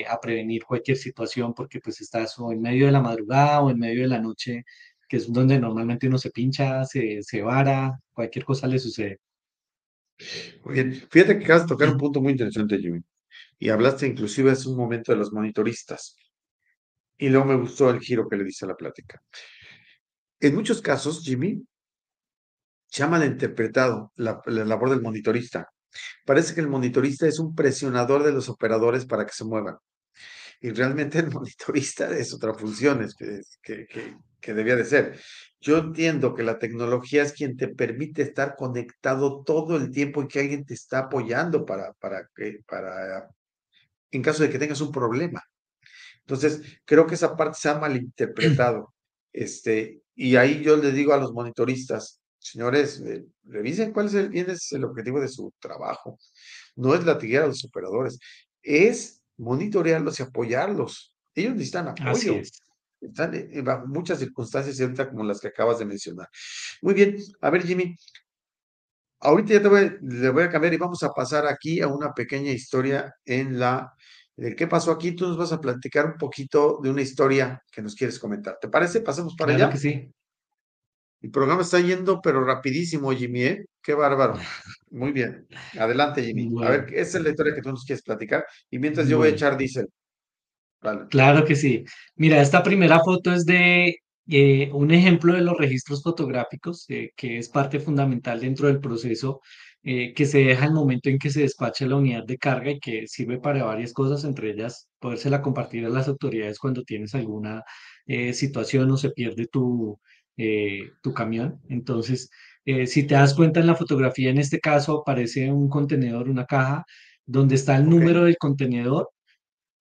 B: a prevenir cualquier situación, porque pues estás en medio de la madrugada o en medio de la noche que es donde normalmente uno se pincha, se, se vara, cualquier cosa le sucede.
A: Muy bien, fíjate que acabas de tocar un punto muy interesante, Jimmy. Y hablaste inclusive hace un momento de los monitoristas. Y luego me gustó el giro que le diste a la plática. En muchos casos, Jimmy, se ha malinterpretado la, la labor del monitorista. Parece que el monitorista es un presionador de los operadores para que se muevan. Y realmente el monitorista es otra función que, que, que, que debía de ser. Yo entiendo que la tecnología es quien te permite estar conectado todo el tiempo y que alguien te está apoyando para, para, para, en caso de que tengas un problema. Entonces, creo que esa parte se ha malinterpretado. Este, y ahí yo le digo a los monitoristas, señores, eh, revisen cuál es el, bien es el objetivo de su trabajo. No es latiguear a los operadores, es monitorearlos y apoyarlos. Ellos necesitan apoyo. Están bajo muchas circunstancias ahorita como las que acabas de mencionar. Muy bien, a ver Jimmy, ahorita ya te voy, le voy a cambiar y vamos a pasar aquí a una pequeña historia en la ¿Qué pasó aquí? Tú nos vas a platicar un poquito de una historia que nos quieres comentar. ¿Te parece? Pasamos para
B: Claro
A: allá.
B: que sí.
A: El programa está yendo, pero rapidísimo, Jimmy, ¿eh? Qué bárbaro. Muy bien. Adelante, Jimmy. A ver, esa es la historia que tú nos quieres platicar. Y mientras yo voy a echar diésel.
B: Claro que sí. Mira, esta primera foto es de eh, un ejemplo de los registros fotográficos, eh, que es parte fundamental dentro del proceso eh, que se deja el momento en que se despacha la unidad de carga y que sirve para varias cosas, entre ellas podérsela compartir a las autoridades cuando tienes alguna situación o se pierde tu, tu camión. Entonces, si te das cuenta en la fotografía, en este caso aparece un contenedor, una caja, donde está el número del contenedor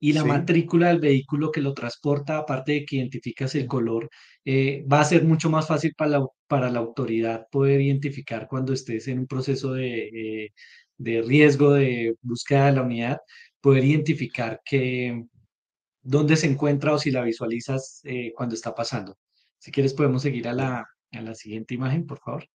B: y la
A: Sí.
B: matrícula del vehículo que lo transporta, aparte de que identificas el color, eh, va a ser mucho más fácil para la, para la autoridad poder identificar cuando estés en un proceso de, eh, de riesgo de búsqueda de la unidad, poder identificar que, dónde se encuentra o si la visualizas eh, cuando está pasando. Si quieres podemos seguir a la, a la siguiente imagen, por favor.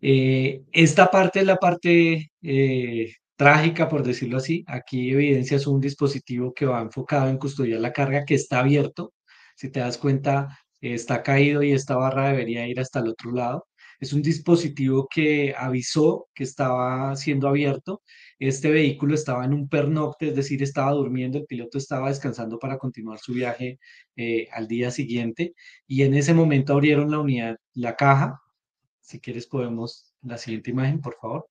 B: Eh, esta parte es la parte eh, trágica, por decirlo así. Aquí evidencias un dispositivo que va enfocado en custodiar la carga que está abierto. Si te das cuenta, está caído y esta barra debería ir hasta el otro lado. Es un dispositivo que avisó que estaba siendo abierto. Este vehículo estaba en un pernocte, es decir, estaba durmiendo, el piloto estaba descansando para continuar su viaje eh, al día siguiente y en ese momento abrieron la unidad, la caja si quieres podemos, la siguiente imagen, por favor.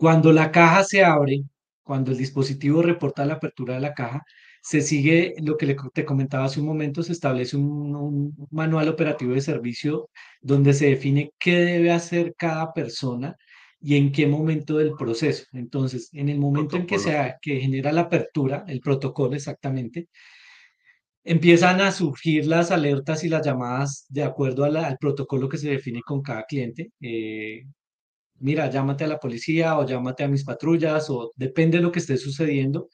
B: Cuando la caja se abre, cuando el dispositivo reporta la apertura de la caja, se sigue lo que te comentaba hace un momento, se establece un, un manual operativo de servicio donde se define qué debe hacer cada persona y en qué momento del proceso. Entonces, en el momento en que se que genera la apertura, el protocolo exactamente, Empiezan a surgir las alertas y las llamadas de acuerdo la- al protocolo que se define con cada cliente. Eh, mira, llámate a la policía o llámate a mis patrullas o depende de lo que esté sucediendo.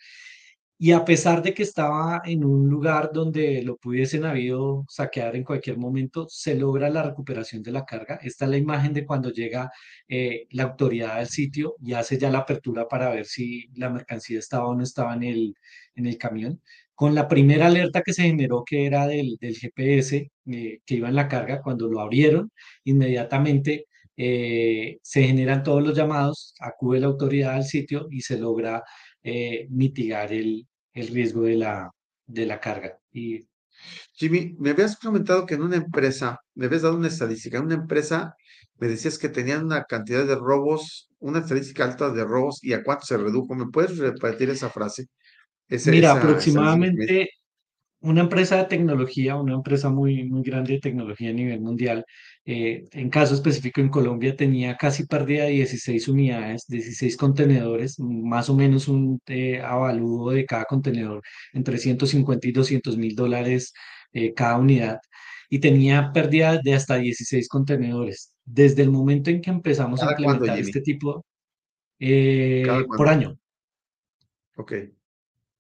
B: Y a pesar de que estaba en un lugar donde lo pudiesen habido saquear en cualquier momento, se logra la recuperación de la carga. Esta es la imagen de cuando llega eh, la autoridad al sitio y hace ya la apertura para ver si la mercancía estaba o no estaba en el, en el camión. Con la primera alerta que se generó, que era del, del GPS eh, que iba en la carga, cuando lo abrieron, inmediatamente eh, se generan todos los llamados, acude la autoridad al sitio y se logra eh, mitigar el, el riesgo de la, de la carga. Y
A: Jimmy, me habías comentado que en una empresa, me habías dado una estadística, en una empresa me decías que tenían una cantidad de robos, una estadística alta de robos y a cuánto se redujo. ¿Me puedes repetir esa frase?
B: Mira,
A: esa
B: aproximadamente una empresa de tecnología, una empresa muy, muy grande de tecnología a nivel mundial, eh, en caso específico en Colombia, tenía casi pérdida de 16 unidades, 16 contenedores, más o menos un eh, avalúo de cada contenedor entre 150 y 200 mil dólares eh, cada unidad, y tenía pérdida de hasta 16 contenedores. Desde el momento en que empezamos a
A: ¿Cada cuándo,
B: implementar este tipo,
A: ¿Cada
B: eh, por año,
A: Ok,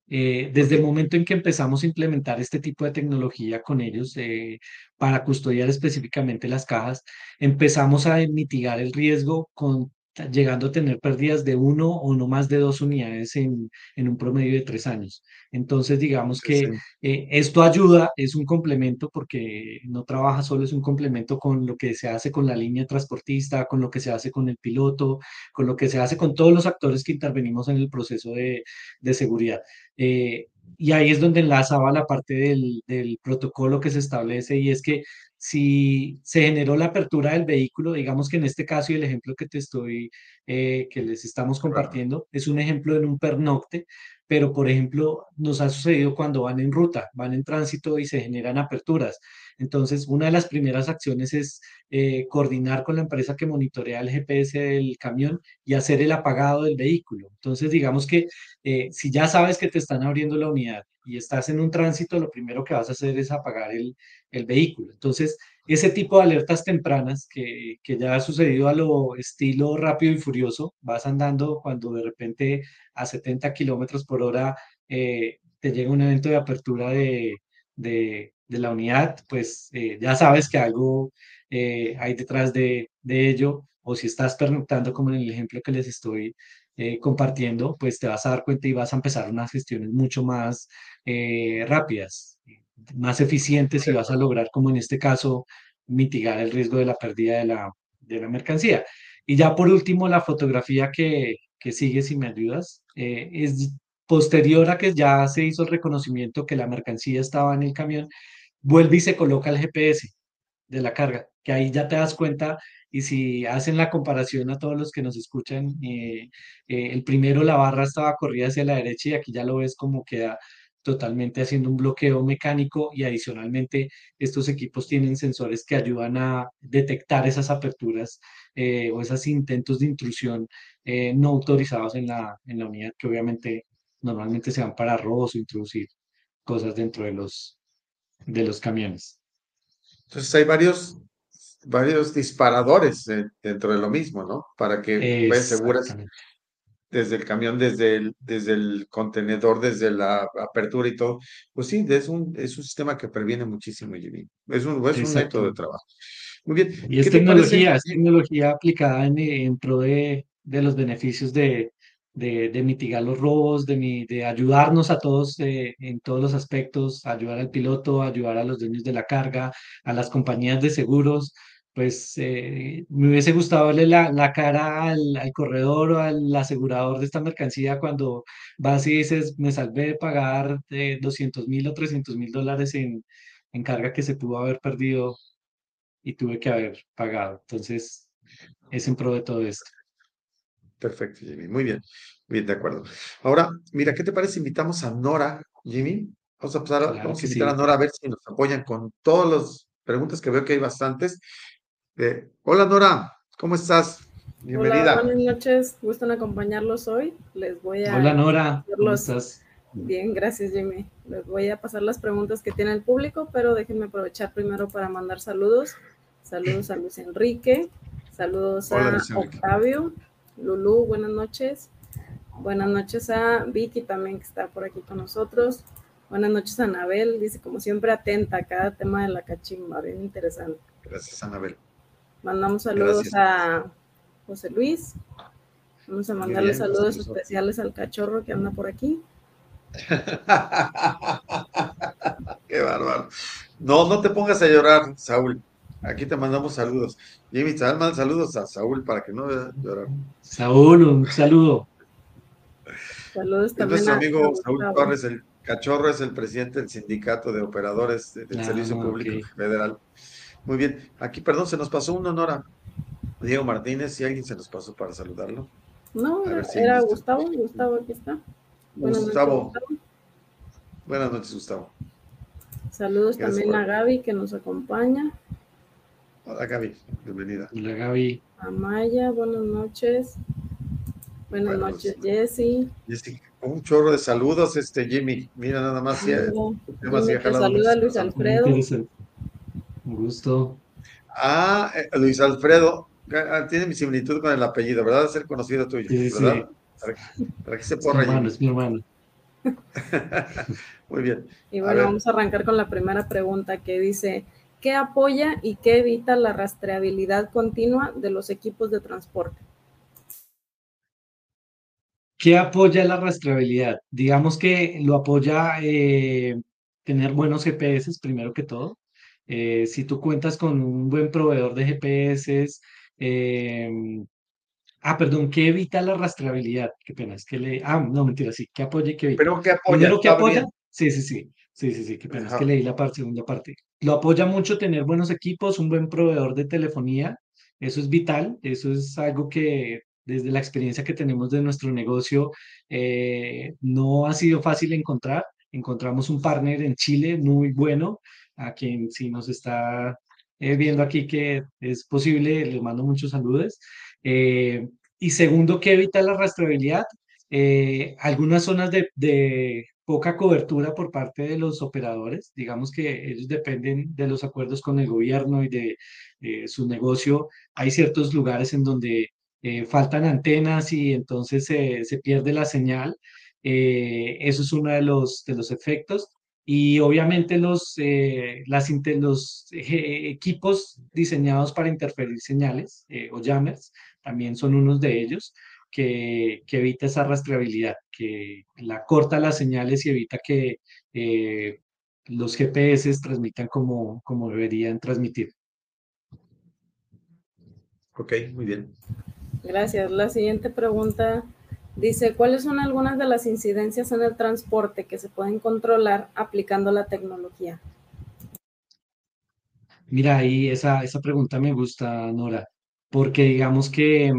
B: eh, desde el momento en que empezamos a implementar este tipo de tecnología con ellos eh, para custodiar específicamente las cajas, empezamos a mitigar el riesgo con, llegando a tener pérdidas de uno o no más de dos unidades en, en un promedio de tres años. Entonces, digamos
A: sí.
B: que eh, esto ayuda, es un complemento porque no trabaja solo, es un complemento con lo que se hace con la línea transportista, con lo que se hace con el piloto, con lo que se hace con todos los actores que intervenimos en el proceso de, de seguridad. Eh, y ahí es donde enlazaba la parte del, del protocolo que se establece y es que si se generó la apertura del vehículo, digamos que en este caso y el ejemplo que te estoy, eh, que les estamos
A: Claro.
B: compartiendo, es un ejemplo en un pernocte, pero por ejemplo nos ha sucedido cuando van en ruta, van en tránsito y se generan aperturas. Entonces, una de las primeras acciones es eh, coordinar con la empresa que monitorea el GPS del camión y hacer el apagado del vehículo. Entonces, digamos que eh, si ya sabes que te están abriendo la unidad y estás en un tránsito, lo primero que vas a hacer es apagar el, el vehículo. Entonces, ese tipo de alertas tempranas que, que ya ha sucedido a lo estilo rápido y furioso, vas andando cuando de repente a 70 kilómetros por hora eh, te llega un evento de apertura de, de, de la unidad, pues eh, ya sabes que algo eh, hay detrás de, de ello, o si estás pernoctando como en el ejemplo que les estoy eh, compartiendo, pues te vas a dar cuenta y vas a empezar unas gestiones mucho más eh, rápidas, más eficientes y vas a lograr, como en este caso, mitigar el riesgo de la pérdida de la, de la mercancía. Y ya por último, la fotografía que, que sigue, si me ayudas, eh, es posterior a que ya se hizo el reconocimiento que la mercancía estaba en el camión, vuelve y se coloca el GPS de la carga, que ahí ya te das cuenta y si hacen la comparación a todos los que nos escuchan, eh, eh, el primero la barra estaba corrida hacia la derecha y aquí ya lo ves como queda totalmente haciendo un bloqueo mecánico y adicionalmente estos equipos tienen sensores que ayudan a detectar esas aperturas eh, o esos intentos de intrusión no autorizados en la, en la unidad que obviamente normalmente se van para robos o introducir cosas dentro de los, de los camiones.
A: Entonces hay varios, varios disparadores dentro de lo mismo, ¿no? Para que vayas seguras desde el camión, desde el, desde el contenedor, desde la apertura y todo. Pues sí, es un, es un sistema que previene muchísimo, Jimmy. Es un, es un método de trabajo. Muy bien.
B: Y es tecnología, es tecnología aplicada en, en pro de, de los beneficios de, de, mitigar los robos, de, de ayudarnos a todos eh, en todos los aspectos, ayudar al piloto, ayudar a los dueños de la carga, a las compañías de seguros. Pues eh, me hubiese gustado verle la, la cara al, al, corredor o al asegurador de esta mercancía cuando vas y dices, me salvé de pagar de 200 mil o 300 mil dólares en, en carga que se pudo haber perdido y tuve que haber pagado. Entonces, es en pro de todo esto.
A: Perfecto, Jimmy. Muy bien. Bien, de acuerdo. Ahora, mira, ¿qué te parece? Invitamos a Nora, Jimmy. Vamos a pasar, vamos a invitar a Nora a ver si nos apoyan con todas las preguntas que veo que hay bastantes. Eh, hola, Nora, ¿cómo estás?
C: Bienvenida. Hola, buenas noches. Gustan acompañarlos hoy. Les voy a.
B: Hola, Nora. ¿Cómo estás?
C: Bien, gracias, Jimmy. Les voy a pasar las preguntas que tiene el público, pero déjenme aprovechar primero para mandar saludos. Saludos a Luis Enrique. Saludos a Octavio. Lulú, buenas noches. Buenas noches a Vicky también que está por aquí con nosotros. Buenas noches a Anabel, dice como siempre atenta a cada tema de la cachimba, bien interesante.
A: Gracias Anabel.
C: Mandamos saludos a José Luis. Vamos a mandarle saludos especiales al cachorro que anda por aquí.
A: Qué bárbaro. No, no te pongas a llorar, Saúl. Aquí te mandamos saludos. Jimmy, te manda saludos a Saúl para que no vea llorar.
B: Saúl, un saludo.
C: Saludos también.
A: nuestro amigo Saúl Torres, el cachorro, es el presidente del sindicato de operadores del ah, Servicio Público Federal. Muy bien. Aquí, perdón, se nos pasó un honor a Diego Martínez. Si alguien se nos pasó para saludarlo.
C: No, era, Gustavo. Gustavo, aquí está.
A: Buenas Gustavo. Noches, Gustavo. Buenas noches, Gustavo.
C: Saludos también a Gaby que nos acompaña.
A: Hola Gaby, bienvenida.
B: Hola Gaby.
C: Amaya, buenas noches. Buenas noches, Jessy.
A: Jessy, un chorro de saludos, este Jimmy. Mira nada más.
C: saluda Luis Alfredo.
B: Un gusto.
A: Ah, eh, Luis Alfredo. Ah, tiene mi similitud con el apellido, ¿verdad? De ser conocido tuyo, sí, ¿verdad? Sí. Para, que, se porra.
B: Es mi hermano, es mi hermano.
A: Muy bien.
C: Y bueno, vamos a arrancar con la primera pregunta que dice, ¿Qué apoya y qué evita la rastreabilidad continua de los equipos de transporte?
B: ¿Qué apoya la rastreabilidad? Digamos que lo apoya eh, tener buenos GPS, primero que todo. Eh, si tú cuentas con un buen proveedor de GPS, eh, ah, perdón, ¿qué evita la rastreabilidad? Qué pena, es que le, ah, no, mentira, sí, ¿qué apoya y qué evita?
A: Pero ¿qué apoya? Primero,
B: ¿qué apoya? Sí, sí, sí. Sí, sí, sí, qué pena, es que leí la parte, segunda parte. Lo apoya mucho tener buenos equipos, un buen proveedor de telefonía, eso es vital, eso es algo que desde la experiencia que tenemos de nuestro negocio eh, no ha sido fácil encontrar. Encontramos un partner en Chile muy bueno, a quien si nos está eh, viendo aquí que es posible, le mando muchos saludos. Eh, y segundo, que evita la rastreabilidad. algunas zonas de, poca cobertura por parte de los operadores. Digamos que ellos dependen de los acuerdos con el gobierno y de su negocio. Hay ciertos lugares en donde eh, faltan antenas y entonces se pierde la señal. Eh, eso es uno de los, de los efectos. Y obviamente los, eh, las, los eh, equipos diseñados para interferir señales o jammers también son unos de ellos que, que, evita esa rastreabilidad, que la corta las señales y evita que los GPS transmitan como, como deberían transmitir.
A: Ok, muy bien.
C: Gracias. La siguiente pregunta dice, ¿cuáles son algunas de las incidencias en el transporte que se pueden controlar aplicando la tecnología?
B: Mira, ahí esa, esa pregunta me gusta, Nora, porque digamos que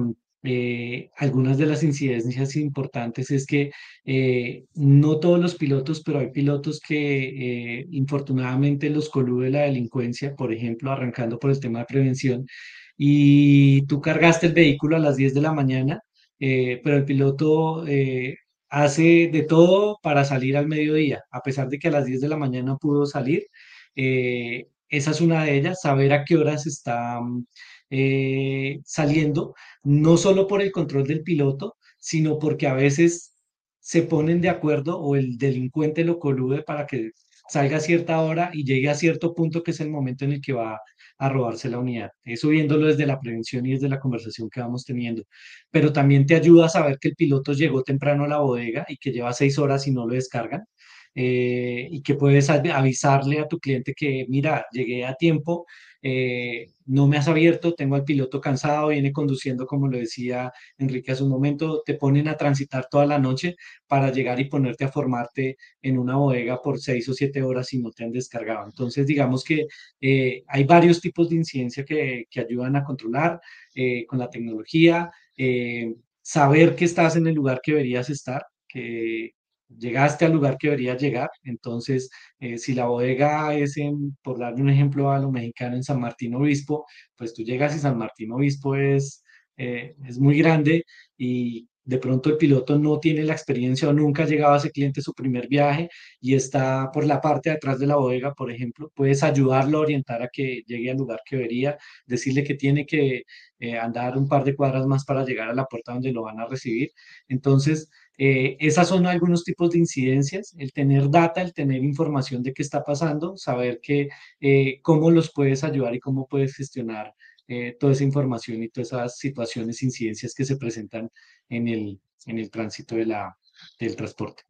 B: eh, algunas de las incidencias importantes es que eh, no todos los pilotos, pero hay pilotos que eh, infortunadamente los colude la delincuencia, por ejemplo, arrancando por el tema de prevención, y tú cargaste el vehículo a las 10 de la mañana, eh, pero el piloto eh, hace de todo para salir al mediodía, a pesar de que a las 10 de la mañana pudo salir. Eh, esa es una de ellas, saber a qué horas está saliendo, no solo por el control del piloto, sino porque a veces se ponen de acuerdo o el delincuente lo colude para que salga a cierta hora y llegue a cierto punto que es el momento en el que va a robarse la unidad. Eso viéndolo desde la prevención y desde la conversación que vamos teniendo. Pero también te ayuda a saber que el piloto llegó temprano a la bodega y que lleva seis horas y no lo descargan. Eh, y que puedes avisarle a tu cliente que, mira, llegué a tiempo, eh, no me has abierto, tengo al piloto cansado, viene conduciendo, como lo decía Enrique hace un momento, te ponen a transitar toda la noche para llegar y ponerte a formarte en una bodega por seis o siete horas y no te han descargado. Entonces, digamos que eh, hay varios tipos de incidencia que, que ayudan a controlar eh, con la tecnología, saber que estás en el lugar que deberías estar, que llegaste al lugar que deberías llegar. Entonces, eh, si la bodega es, por darle un ejemplo a lo mexicano, en San Martín Obispo, pues tú llegas y San Martín Obispo es, eh, es muy grande y de pronto el piloto no tiene la experiencia o nunca ha llegado a ese cliente su primer viaje y está por la parte de atrás de la bodega, por ejemplo, puedes ayudarlo a orientar a que llegue al lugar que debería, decirle que tiene que eh, andar un par de cuadras más para llegar a la puerta donde lo van a recibir. Entonces, eh, esas son algunos tipos de incidencias, el tener data, el tener información de qué está pasando, saber que, eh, cómo los puedes ayudar y cómo puedes gestionar eh, toda esa información y todas esas situaciones, incidencias que se presentan en el, en el tránsito de la, del transporte.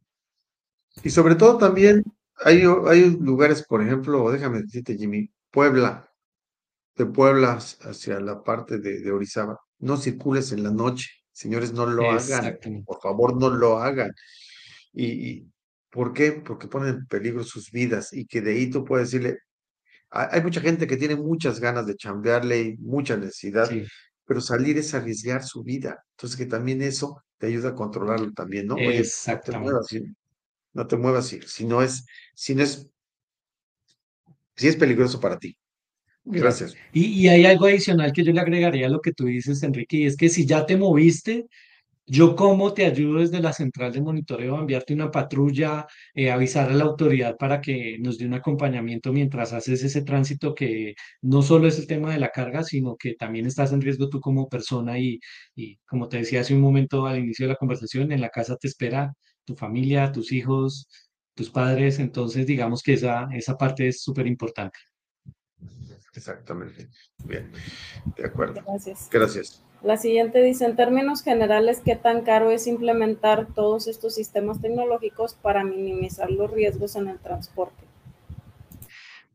A: Y sobre todo también hay, hay lugares, por ejemplo, déjame decirte, Jimmy, Puebla, de Puebla hacia la parte de, de Orizaba, no circules en la noche Señores, no lo hagan. Por favor, no lo hagan. ¿Y, por qué? Porque ponen en peligro sus vidas y que de ahí tú puedes decirle, hay, mucha gente que tiene muchas ganas de chambearle y mucha necesidad, pero salir es arriesgar su vida. Entonces que también eso te ayuda a controlarlo también, ¿no? Oye, no te muevas, no te muevas si, no es, si no es, si es peligroso para ti. Gracias.
B: Y, hay algo adicional que yo le agregaría a lo que tú dices, Enrique, y es que si ya te moviste, yo cómo te ayudo desde la central de monitoreo a enviarte una patrulla, eh, avisar a la autoridad para que nos dé un acompañamiento mientras haces ese tránsito que no solo es el tema de la carga, sino que también estás en riesgo tú como persona y, y como te decía hace un momento al inicio de la conversación, en la casa te espera tu familia, tus hijos, tus padres, entonces digamos que esa, esa parte es súper importante.
A: Exactamente. Bien, de acuerdo.
C: Gracias.
A: Gracias.
C: La siguiente dice, en términos generales, ¿qué tan caro es implementar todos estos sistemas tecnológicos para minimizar los riesgos en el transporte?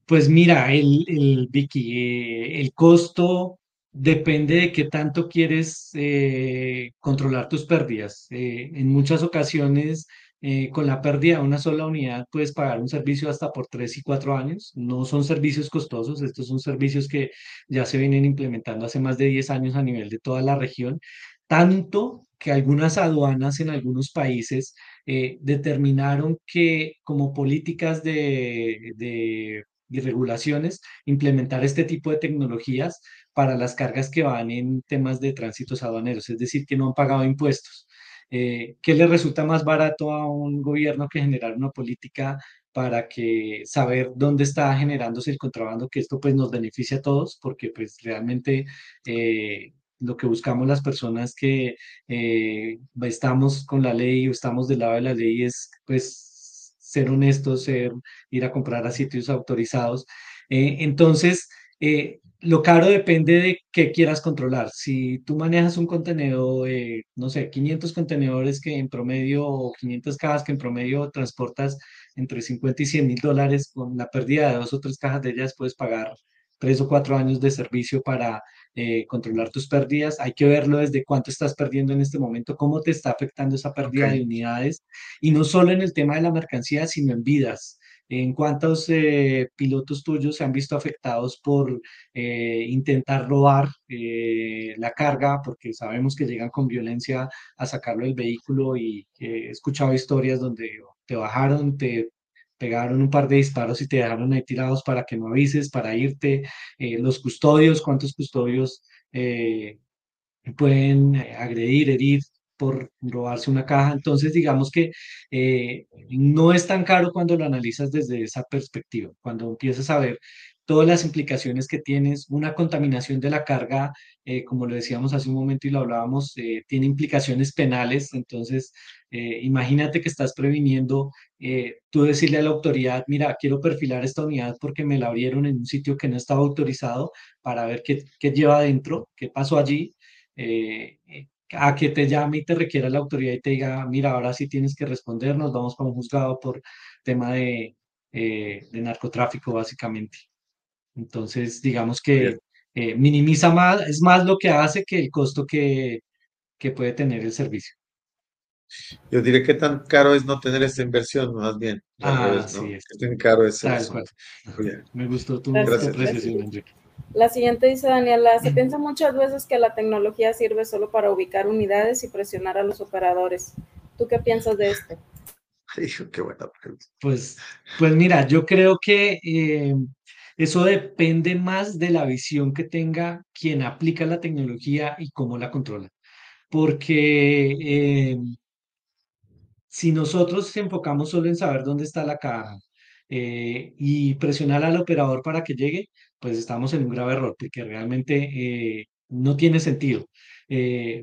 B: Pues mira, el, el Vicky, eh, el costo depende de qué tanto quieres eh, controlar tus pérdidas. Eh, en muchas ocasiones eh, con la pérdida de una sola unidad puedes pagar un servicio hasta por tres y cuatro años. No son servicios costosos, estos son servicios que ya se vienen implementando hace más de 10 años a nivel de toda la región, tanto que algunas aduanas en algunos países eh, determinaron que como políticas de, regulaciones, implementar este tipo de tecnologías para las cargas que van en temas de tránsitos aduaneros, es decir, que no han pagado impuestos. Eh, ¿Qué le resulta más barato a un gobierno que generar una política para que saber dónde está generándose el contrabando, que esto pues nos beneficia a todos, porque pues realmente eh, lo que buscamos las personas que eh, estamos con la ley o estamos del lado de la ley es pues ser honestos, ser, ir a comprar a sitios autorizados. Eh, entonces, eh, lo caro depende de qué quieras controlar. Si tú manejas un contenedor, no sé, 500 contenedores que en promedio, o 500 cajas que en promedio transportas entre 50 y 100 mil dólares, con la pérdida de dos o tres cajas de ellas puedes pagar tres o cuatro años de servicio para eh, controlar tus pérdidas. Hay que verlo desde cuánto estás perdiendo en este momento, cómo te está afectando esa pérdida de unidades, y no solo en el tema de la mercancía, sino en vidas. ¿En cuántos eh, pilotos tuyos se han visto afectados por eh, intentar robar la carga? Porque sabemos que llegan con violencia a sacarlo del vehículo y he escuchado historias donde te bajaron, te pegaron un par de disparos y te dejaron ahí tirados para que no avises, para irte. Eh, los custodios, ¿cuántos custodios eh, pueden eh, agredir, herir por robarse una caja? Entonces, digamos que no es tan caro cuando lo analizas desde esa perspectiva, cuando empiezas a ver todas las implicaciones que tienes. Una contaminación de la carga, eh, como lo decíamos hace un momento y lo hablábamos, eh, tiene implicaciones penales. Entonces, eh, imagínate que estás previniendo tú decirle a la autoridad, mira, quiero perfilar esta unidad porque me la abrieron en un sitio que no estaba autorizado para ver qué, qué lleva adentro, qué pasó allí. A que te llame y te requiera la autoridad y te diga, mira, ahora sí tienes que responder, nos vamos para un juzgado por tema de, de narcotráfico, básicamente. Entonces, digamos que eh, minimiza más, es más lo que hace que el costo que, puede tener el servicio.
A: Yo diré que tan caro es no tener esta inversión, más bien.
B: Ah, sí,
A: es. tan caro es
B: Me gustó tu, apreciación, Enrique.
C: La siguiente dice Daniela, se piensa muchas veces que la tecnología sirve solo para ubicar unidades y presionar a los operadores. ¿Tú qué piensas de esto?
A: qué buena pregunta.
B: Pues, pues mira, yo creo que eh, eso depende más de la visión que tenga quien aplica la tecnología y cómo la controla. Porque eh, si nosotros enfocamos solo en saber dónde está la caja eh, y presionar al operador para que llegue, pues estamos en un grave error, porque realmente eh, no tiene sentido.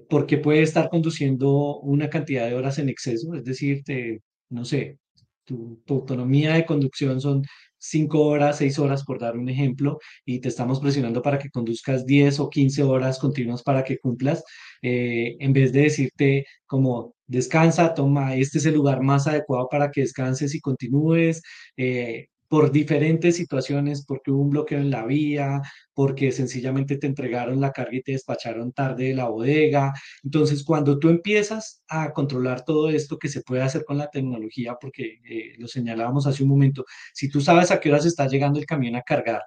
B: porque puede estar conduciendo una cantidad de horas en exceso, es decir, no sé, tu, autonomía de conducción son cinco horas, seis horas, por dar un ejemplo, y te estamos presionando para que conduzcas 10 o 15 horas continuas para que cumplas, eh, en vez de decirte como descansa, toma, este es el lugar más adecuado para que descanses y continúes, eh, por diferentes situaciones, porque hubo un bloqueo en la vía, porque sencillamente te entregaron la carga y te despacharon tarde de la bodega. Entonces, cuando tú empiezas a controlar todo esto que se puede hacer con la tecnología, porque eh, lo señalábamos hace un momento, si tú sabes a qué horas está llegando el camión a cargar,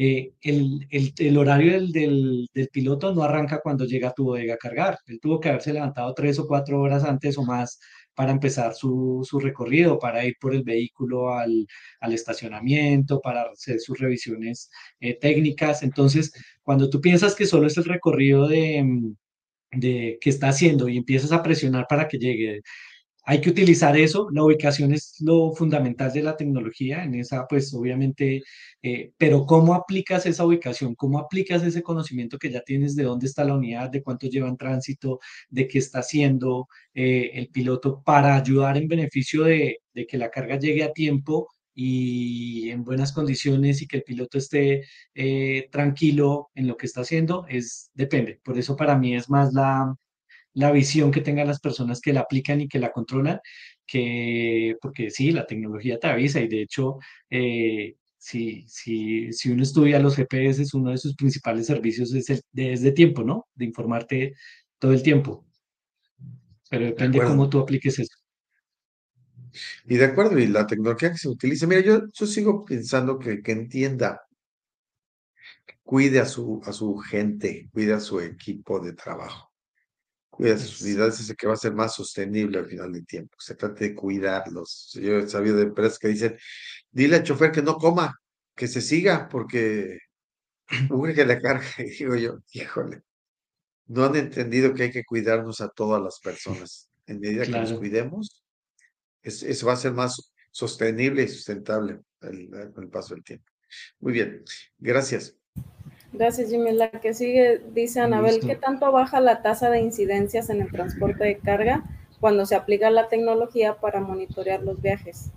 B: eh, el, horario del, del, del, piloto no arranca cuando llega a tu bodega a cargar. Él tuvo que haberse levantado tres o cuatro horas antes o más para empezar su, su recorrido, para ir por el vehículo al, al estacionamiento, para hacer sus revisiones eh, técnicas. Entonces, cuando tú piensas que solo es el recorrido de, de que está haciendo y empiezas a presionar para que llegue hay que utilizar eso, la ubicación es lo fundamental de la tecnología, en esa pues obviamente, eh, pero ¿cómo aplicas esa ubicación? ¿Cómo aplicas ese conocimiento que ya tienes de dónde está la unidad, de cuánto lleva en tránsito, de qué está haciendo eh, el piloto para ayudar en beneficio de, que la carga llegue a tiempo y en buenas condiciones y que el piloto esté eh, tranquilo en lo que está haciendo? Es, depende, por eso para mí es más la la visión que tengan las personas que la aplican y que la controlan, que, porque sí, la tecnología te avisa y de hecho, eh, si, si, si, uno estudia los GPS, es uno de sus principales servicios es, el, de, tiempo, ¿no? De informarte todo el tiempo. Pero depende de cómo tú apliques eso.
A: Y de acuerdo, y la tecnología que se utiliza, mira, yo, yo sigo pensando que, que entienda, cuide a su, a su gente, cuide a su equipo de trabajo cuida sus unidades, es el que va a ser más sostenible al final del tiempo. Se trata de cuidarlos. Yo he sabido de empresas que dicen, dile al chofer que no coma, que se siga, porque que le carga. Y digo yo, híjole, no han entendido que hay que cuidarnos a todas las personas. En medida que nos cuidemos, eso va a ser más sostenible y sustentable con el paso del tiempo. Muy bien, gracias.
C: Gracias, Jimmy. La que sigue dice Anabel, ¿qué tanto baja la tasa de incidencias en el transporte de carga cuando se aplica la tecnología para monitorear los viajes?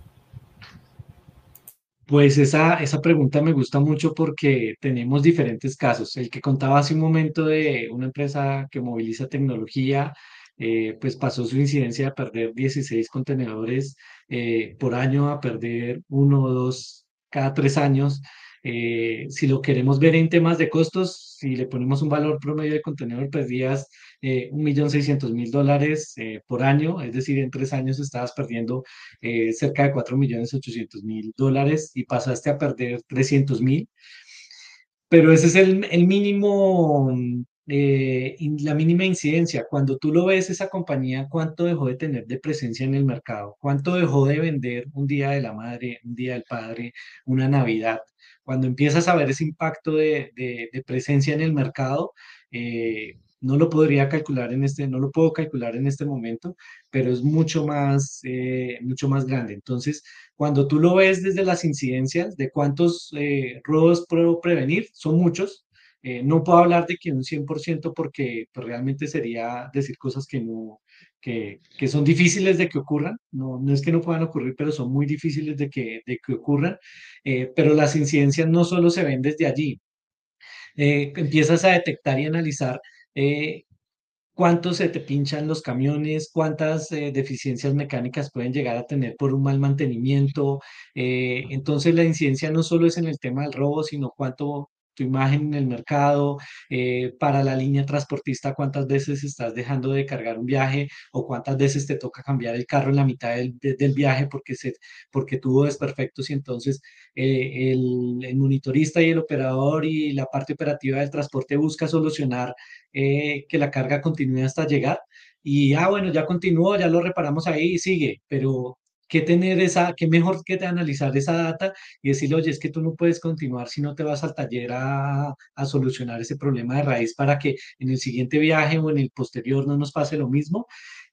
B: Pues esa, esa pregunta me gusta mucho porque tenemos diferentes casos. El que contaba hace un momento de una empresa que moviliza tecnología, eh, pues pasó su incidencia de perder 16 contenedores eh, por año a perder uno o dos cada tres años. Eh, si lo queremos ver en temas de costos, si le ponemos un valor promedio de contenedor, perdías eh, un millón seiscientos mil dólares por año, es decir, en tres años estabas perdiendo eh, cerca de 4 millones 800 mil dólares y pasaste a perder 300 mil. Pero ese es el, el mínimo, eh, la mínima incidencia. Cuando tú lo ves, esa compañía, ¿cuánto dejó de tener de presencia en el mercado? ¿Cuánto dejó de vender un día de la madre, un día del padre, una Navidad? Cuando empiezas a ver ese impacto de, de, de presencia en el mercado, eh, no lo podría calcular en este, no lo puedo calcular en este momento, pero es mucho más, eh, mucho más grande. Entonces, cuando tú lo ves desde las incidencias de cuántos eh, robos puedo prevenir, son muchos. Eh, no puedo hablar de que un 100% porque pues, realmente sería decir cosas que no, que, que, son difíciles de que ocurran. No, no es que no puedan ocurrir, pero son muy difíciles de que, de que ocurran. pero las incidencias no solo se ven desde allí. empiezas a detectar y analizar eh, cuánto se te pinchan los camiones, cuántas eh, deficiencias mecánicas pueden llegar a tener por un mal mantenimiento. Eh, entonces la incidencia no solo es en el tema del robo, sino cuánto tu imagen en el mercado, eh, para la línea transportista, cuántas veces estás dejando de cargar un viaje o cuántas veces te toca cambiar el carro en la mitad del, del viaje porque, se, porque tuvo desperfectos y entonces eh, el, el, monitorista y el operador y la parte operativa del transporte busca solucionar eh, que la carga continúe hasta llegar. Y, ah, bueno, ya continuó, ya lo reparamos ahí y sigue, pero que tener esa, que mejor que analizar esa data y decirle, oye, es que tú no puedes continuar si no te vas al taller a, a, solucionar ese problema de raíz para que en el siguiente viaje o en el posterior no nos pase lo mismo.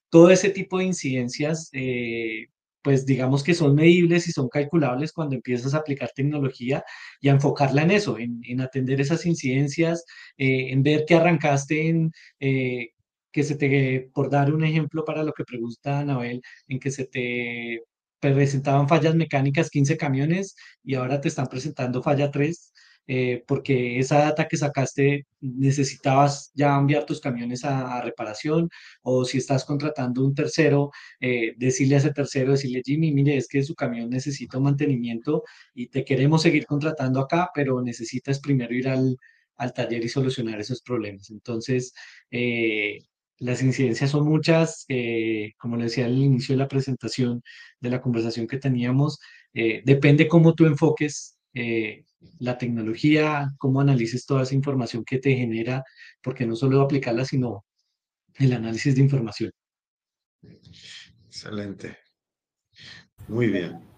B: Todo ese tipo de incidencias, eh, pues digamos que son medibles y son calculables cuando empiezas a aplicar tecnología y a enfocarla en eso, en, en atender esas incidencias, eh, en ver que arrancaste en... Eh, que se te, por dar un ejemplo para lo que pregunta Anabel, en que se te presentaban fallas mecánicas 15 camiones y ahora te están presentando falla 3, eh, porque esa data que sacaste necesitabas ya enviar tus camiones a, reparación o si estás contratando un tercero, eh, decirle a ese tercero, decirle, Jimmy, mire, es que su camión necesita mantenimiento y te queremos seguir contratando acá, pero necesitas primero ir al, al taller y solucionar esos problemas. Entonces, eh, las incidencias son muchas, eh, como le decía al inicio de la presentación, de la conversación que teníamos, eh, depende cómo tú enfoques eh, la tecnología, cómo analices toda esa información que te genera, porque no solo aplicarla, sino el análisis de información.
A: Excelente. Muy bien.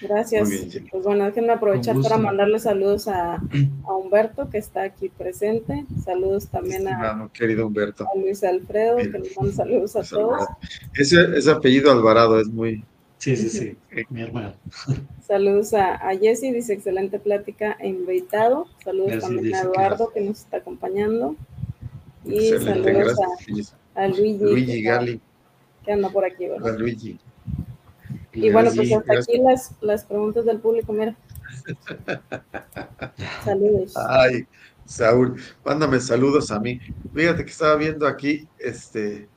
C: Gracias. Bien, pues bueno, déjenme aprovechar para mandarle saludos a, a, Humberto, que está aquí presente. Saludos también a,
A: querido Humberto.
C: a Luis Alfredo, que nos manda saludos a es todos.
A: Ese, ese, apellido Alvarado es muy...
B: Sí, sí, sí, mi hermano.
C: Saludos a, a Jessy, dice excelente plática e invitado. Saludos gracias, también a Eduardo, que nos está acompañando. Y excelente, saludos gracias, a, a, Luigi.
A: Luigi Gali.
C: Que anda por aquí, ¿verdad?
A: A Luigi.
C: Y bueno, pues hasta aquí las, las preguntas del público, mira. Saludos.
A: Ay, Saúl, mándame saludos a mí. Fíjate que estaba viendo aquí, este,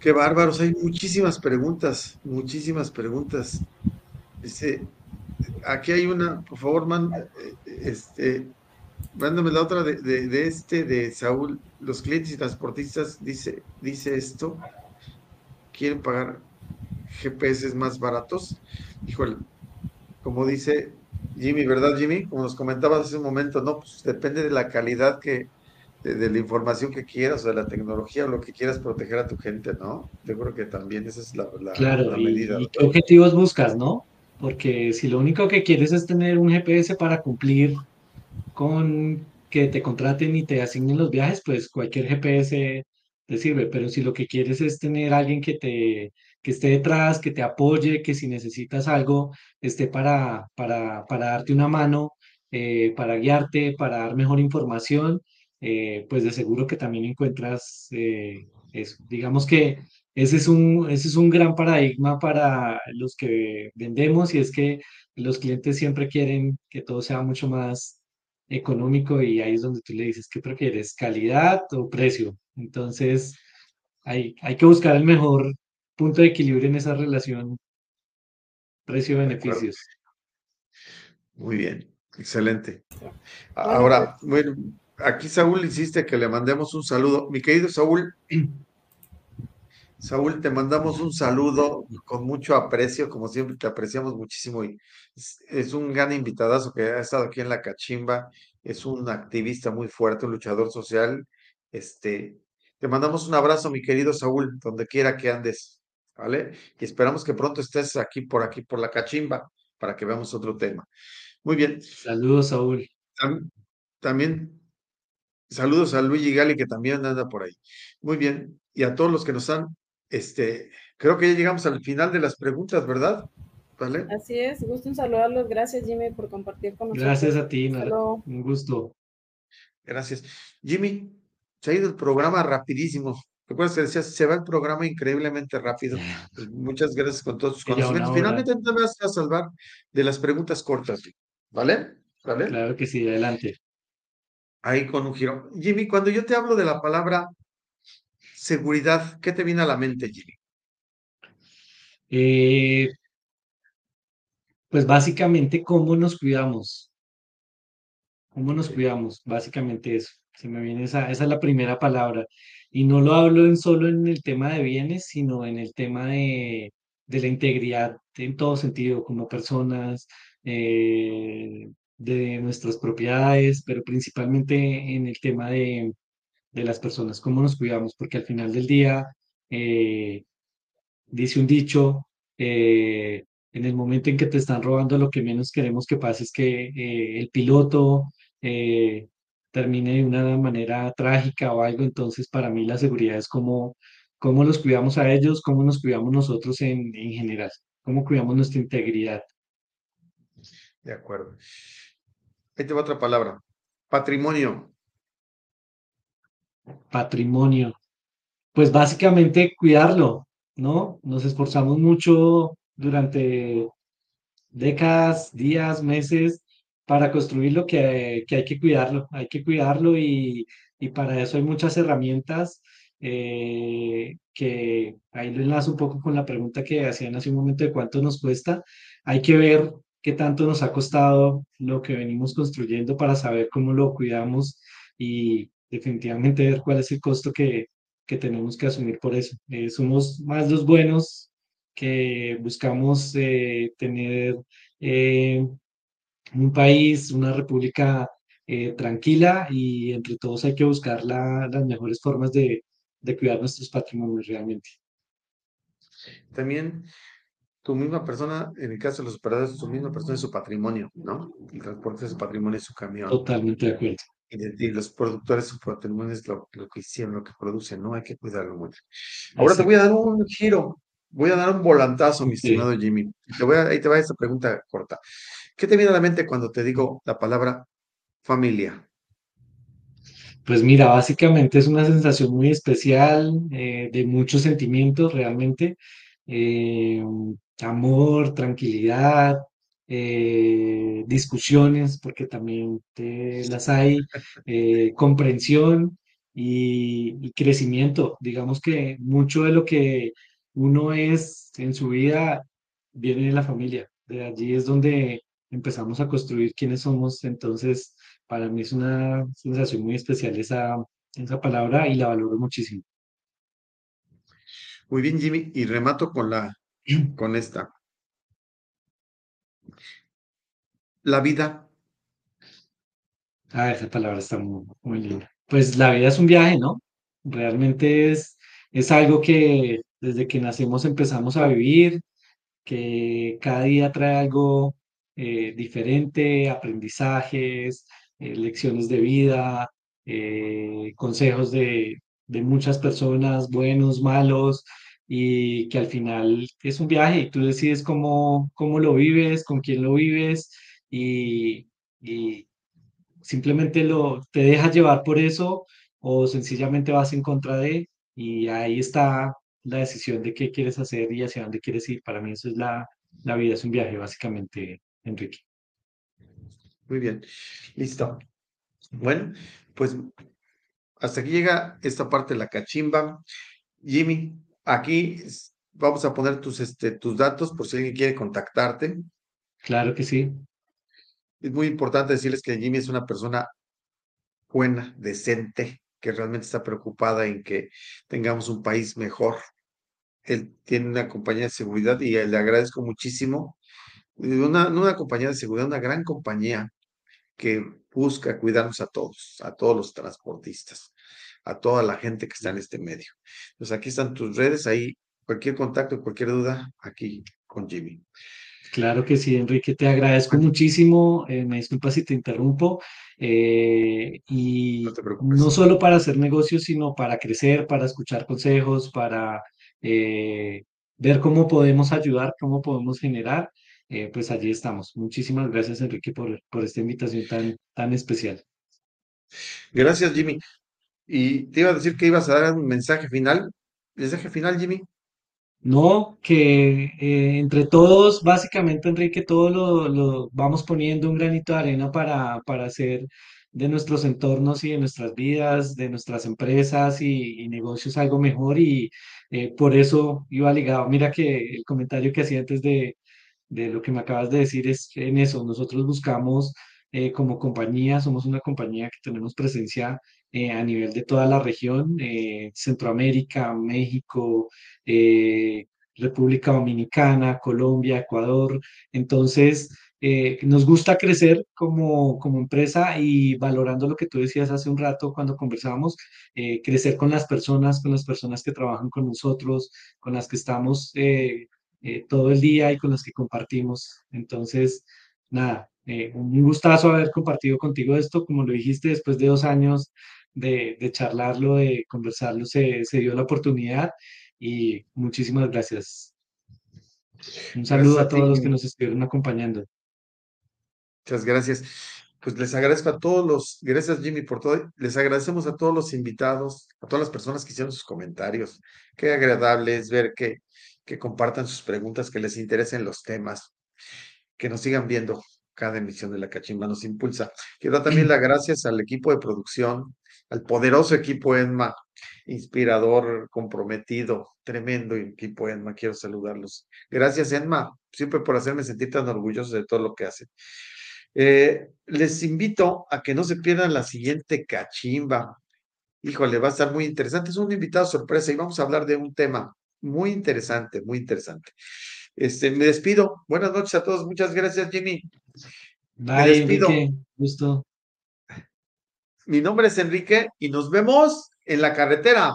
A: qué bárbaros, hay muchísimas preguntas, muchísimas preguntas. Dice, aquí hay una, por favor, man, este, mándame la otra de, de, de, este, de Saúl. Los clientes y transportistas, dice, dice esto, quieren pagar GPS más baratos. Híjole, como dice Jimmy, ¿verdad, Jimmy? Como nos comentabas hace un momento, no, pues depende de la calidad que, de, de, la información que quieras o de la tecnología o lo que quieras proteger a tu gente, ¿no? Yo creo que también esa es la, la,
B: claro,
A: la
B: y,
A: medida.
B: ¿Y qué objetivos buscas, no? Porque si lo único que quieres es tener un GPS para cumplir con que te contraten y te asignen los viajes, pues cualquier GPS te sirve, pero si lo que quieres es tener alguien que te que esté detrás, que te apoye, que si necesitas algo esté para, para, para darte una mano, eh, para guiarte, para dar mejor información, eh, pues de seguro que también encuentras eh, eso. Digamos que ese es un, ese es un gran paradigma para los que vendemos y es que los clientes siempre quieren que todo sea mucho más económico y ahí es donde tú le dices, ¿qué prefieres? ¿Calidad o precio? Entonces, hay, hay que buscar el mejor punto de equilibrio en esa relación precio-beneficios.
A: Muy bien, excelente. Ahora, bueno, aquí Saúl insiste que le mandemos un saludo. Mi querido Saúl, Saúl, te mandamos un saludo con mucho aprecio, como siempre te apreciamos muchísimo y es, un gran invitadazo que ha estado aquí en la cachimba, es un activista muy fuerte, un luchador social. Este, te mandamos un abrazo, mi querido Saúl, donde quiera que andes, ¿vale? Y esperamos que pronto estés aquí por aquí, por la cachimba, para que veamos otro tema. Muy bien.
B: Saludos, Saúl.
A: También saludos a Luigi Gali, que también anda por ahí. Muy bien. Y a todos los que nos han este, creo que ya llegamos al final de las preguntas, ¿verdad?
C: ¿Vale? Así es, gusto en saludarlos. Gracias, Jimmy, por compartir con nosotros.
B: Gracias a ti, un gusto.
A: Gracias. Jimmy, se ha ido el programa rapidísimo. ¿Recuerdas que decías, se va el programa increíblemente rápido? Pues, muchas gracias con todos tus conocimientos. Finalmente te vas a salvar de las preguntas cortas, ¿vale? ¿Vale?
B: Claro que sí, adelante.
A: Ahí con un giro. Jimmy, cuando yo te hablo de la palabra seguridad, ¿qué te viene a la mente, Jimmy?
B: Eh, pues básicamente, ¿cómo nos cuidamos? ¿Cómo nos cuidamos? Básicamente eso. Se me viene esa, esa es la primera palabra. Y no lo hablo en solo en el tema de bienes, sino en el tema de, la integridad en todo sentido, como personas, eh, de nuestras propiedades, pero principalmente en el tema de, de las personas, cómo nos cuidamos, porque al final del día, eh, dice un dicho, eh, en el momento en que te están robando, lo que menos queremos que pase es que eh, el piloto termine de una manera trágica o algo, entonces para mí la seguridad es cómo, cómo los cuidamos a ellos, cómo nos cuidamos nosotros en, en general, cómo cuidamos nuestra integridad.
A: De acuerdo. Ahí te va otra palabra. Patrimonio
B: patrimonio? Pues básicamente cuidarlo, ¿no? Nos esforzamos mucho durante décadas, días, meses para construir lo que, hay que cuidarlo, hay que cuidarlo y, para eso hay muchas herramientas eh, que ahí lo enlazo un poco con la pregunta que hacían hace un momento de cuánto nos cuesta. Hay que ver qué tanto nos ha costado lo que venimos construyendo para saber cómo lo cuidamos y, definitivamente ver cuál es el costo que, tenemos que asumir por eso. Eh, somos más los buenos que buscamos eh, tener eh, un país, una república tranquila y entre todos hay que buscar las mejores formas de, cuidar nuestros patrimonios realmente.
A: También tu misma persona, en el caso de los operadores, tu misma persona es su patrimonio, ¿no? El transporte de su patrimonio es su camión.
B: Totalmente de acuerdo
A: y, los productores su patrimonio es lo, que hicieron, lo que producen, ¿no? Hay que cuidarlo mucho. Ahora te voy a dar un giro, voy a dar un volantazo, mi estimado Jimmy. Te voy a, ahí te va esta pregunta corta. ¿Qué te viene a la mente cuando te digo la palabra familia?
B: Pues mira, básicamente es una sensación muy especial, eh, de muchos sentimientos realmente. Eh, amor, tranquilidad, eh, discusiones, porque también las hay, comprensión y, crecimiento. Digamos que mucho de lo que uno es en su vida viene de la familia. De allí es donde empezamos a construir quiénes somos. Entonces, para mí es una sensación muy especial esa, esa palabra y la valoro muchísimo.
A: Muy bien, Jimmy. Y remato con la con esta. La vida.
B: Ah, esa palabra está muy, muy linda. Pues la vida es un viaje, ¿no? Realmente es, es algo que desde que nacemos empezamos a vivir, que cada día trae algo eh, diferente, aprendizajes, eh, lecciones de vida, eh, consejos de, de muchas personas, buenos, malos, y que al final es un viaje y tú decides cómo, cómo lo vives, con quién lo vives y, simplemente lo, te dejas llevar por eso o sencillamente vas en contra de y ahí está la decisión de qué quieres hacer y hacia dónde quieres ir. Para mí eso es la, la vida, es un viaje básicamente, Enrique.
A: Muy bien, listo. Bueno, pues hasta aquí llega esta parte de la cachimba. Jimmy, aquí vamos a poner tus, este, tus datos por si alguien quiere contactarte.
B: Claro que sí.
A: Es muy importante decirles que Jimmy es una persona buena, decente, que realmente está preocupada en que tengamos un país mejor. Él tiene una compañía de seguridad y le agradezco muchísimo. Una, una compañía de seguridad, una gran compañía que busca cuidarnos a todos, a todos los transportistas, a toda la gente que está en este medio. Entonces aquí están tus redes, ahí cualquier contacto, cualquier duda, aquí con Jimmy.
B: Claro que sí, Enrique, te agradezco muchísimo. Eh, me disculpa si te interrumpo. Eh, y no, solo para hacer negocios, sino para crecer, para escuchar consejos, para eh, ver cómo podemos ayudar, cómo podemos generar. Pues allí estamos. Muchísimas gracias, Enrique, por, por esta invitación tan, tan especial.
A: Gracias, Jimmy. Y te iba a decir que ibas a dar un mensaje final. ¿Mensaje final, Jimmy?
B: No, que eh, entre todos, básicamente, Enrique, todos lo, vamos poniendo un granito de arena para, para hacer de nuestros entornos y de nuestras vidas, de nuestras empresas y, negocios algo mejor y eh, por eso iba ligado. Mira que el comentario que hacía antes de, de lo que me acabas de decir es en eso, nosotros buscamos eh, como compañía, somos una compañía que tenemos presencia eh, a nivel de toda la región, eh, Centroamérica, México, República Dominicana, Colombia, Ecuador. Entonces, nos gusta crecer como, como empresa y valorando lo que tú decías hace un rato cuando conversábamos, crecer con las personas, con las personas que trabajan con nosotros, con las que estamos todo el día y con las que compartimos. Entonces, nada, un gustazo haber compartido contigo esto, como lo dijiste, después de dos años de, charlarlo, de conversarlo, se, dio la oportunidad y muchísimas gracias. Un saludo a, todos los que nos estuvieron acompañando.
A: Muchas gracias. Pues les agradezco a todos los, gracias Jimmy por todo, les agradecemos a todos los invitados, a todas las personas que hicieron sus comentarios. Qué agradable es ver que, que compartan sus preguntas, que les interesen los temas, que nos sigan viendo cada emisión de la Cachimba nos impulsa. Quiero dar también las gracias al equipo de producción, al poderoso equipo ENMA, inspirador, comprometido, tremendo equipo ENMA. Quiero saludarlos. Gracias, ENMA, siempre por hacerme sentir tan orgulloso de todo lo que hacen. Eh, les invito a que no se pierdan la siguiente cachimba. Híjole, va a estar muy interesante. Es un invitado sorpresa y vamos a hablar de un tema muy interesante, muy interesante. Este, me despido. Buenas noches a todos. Muchas gracias, Jimmy.
B: me despido. Gusto.
A: Mi nombre es Enrique y nos vemos en la carretera.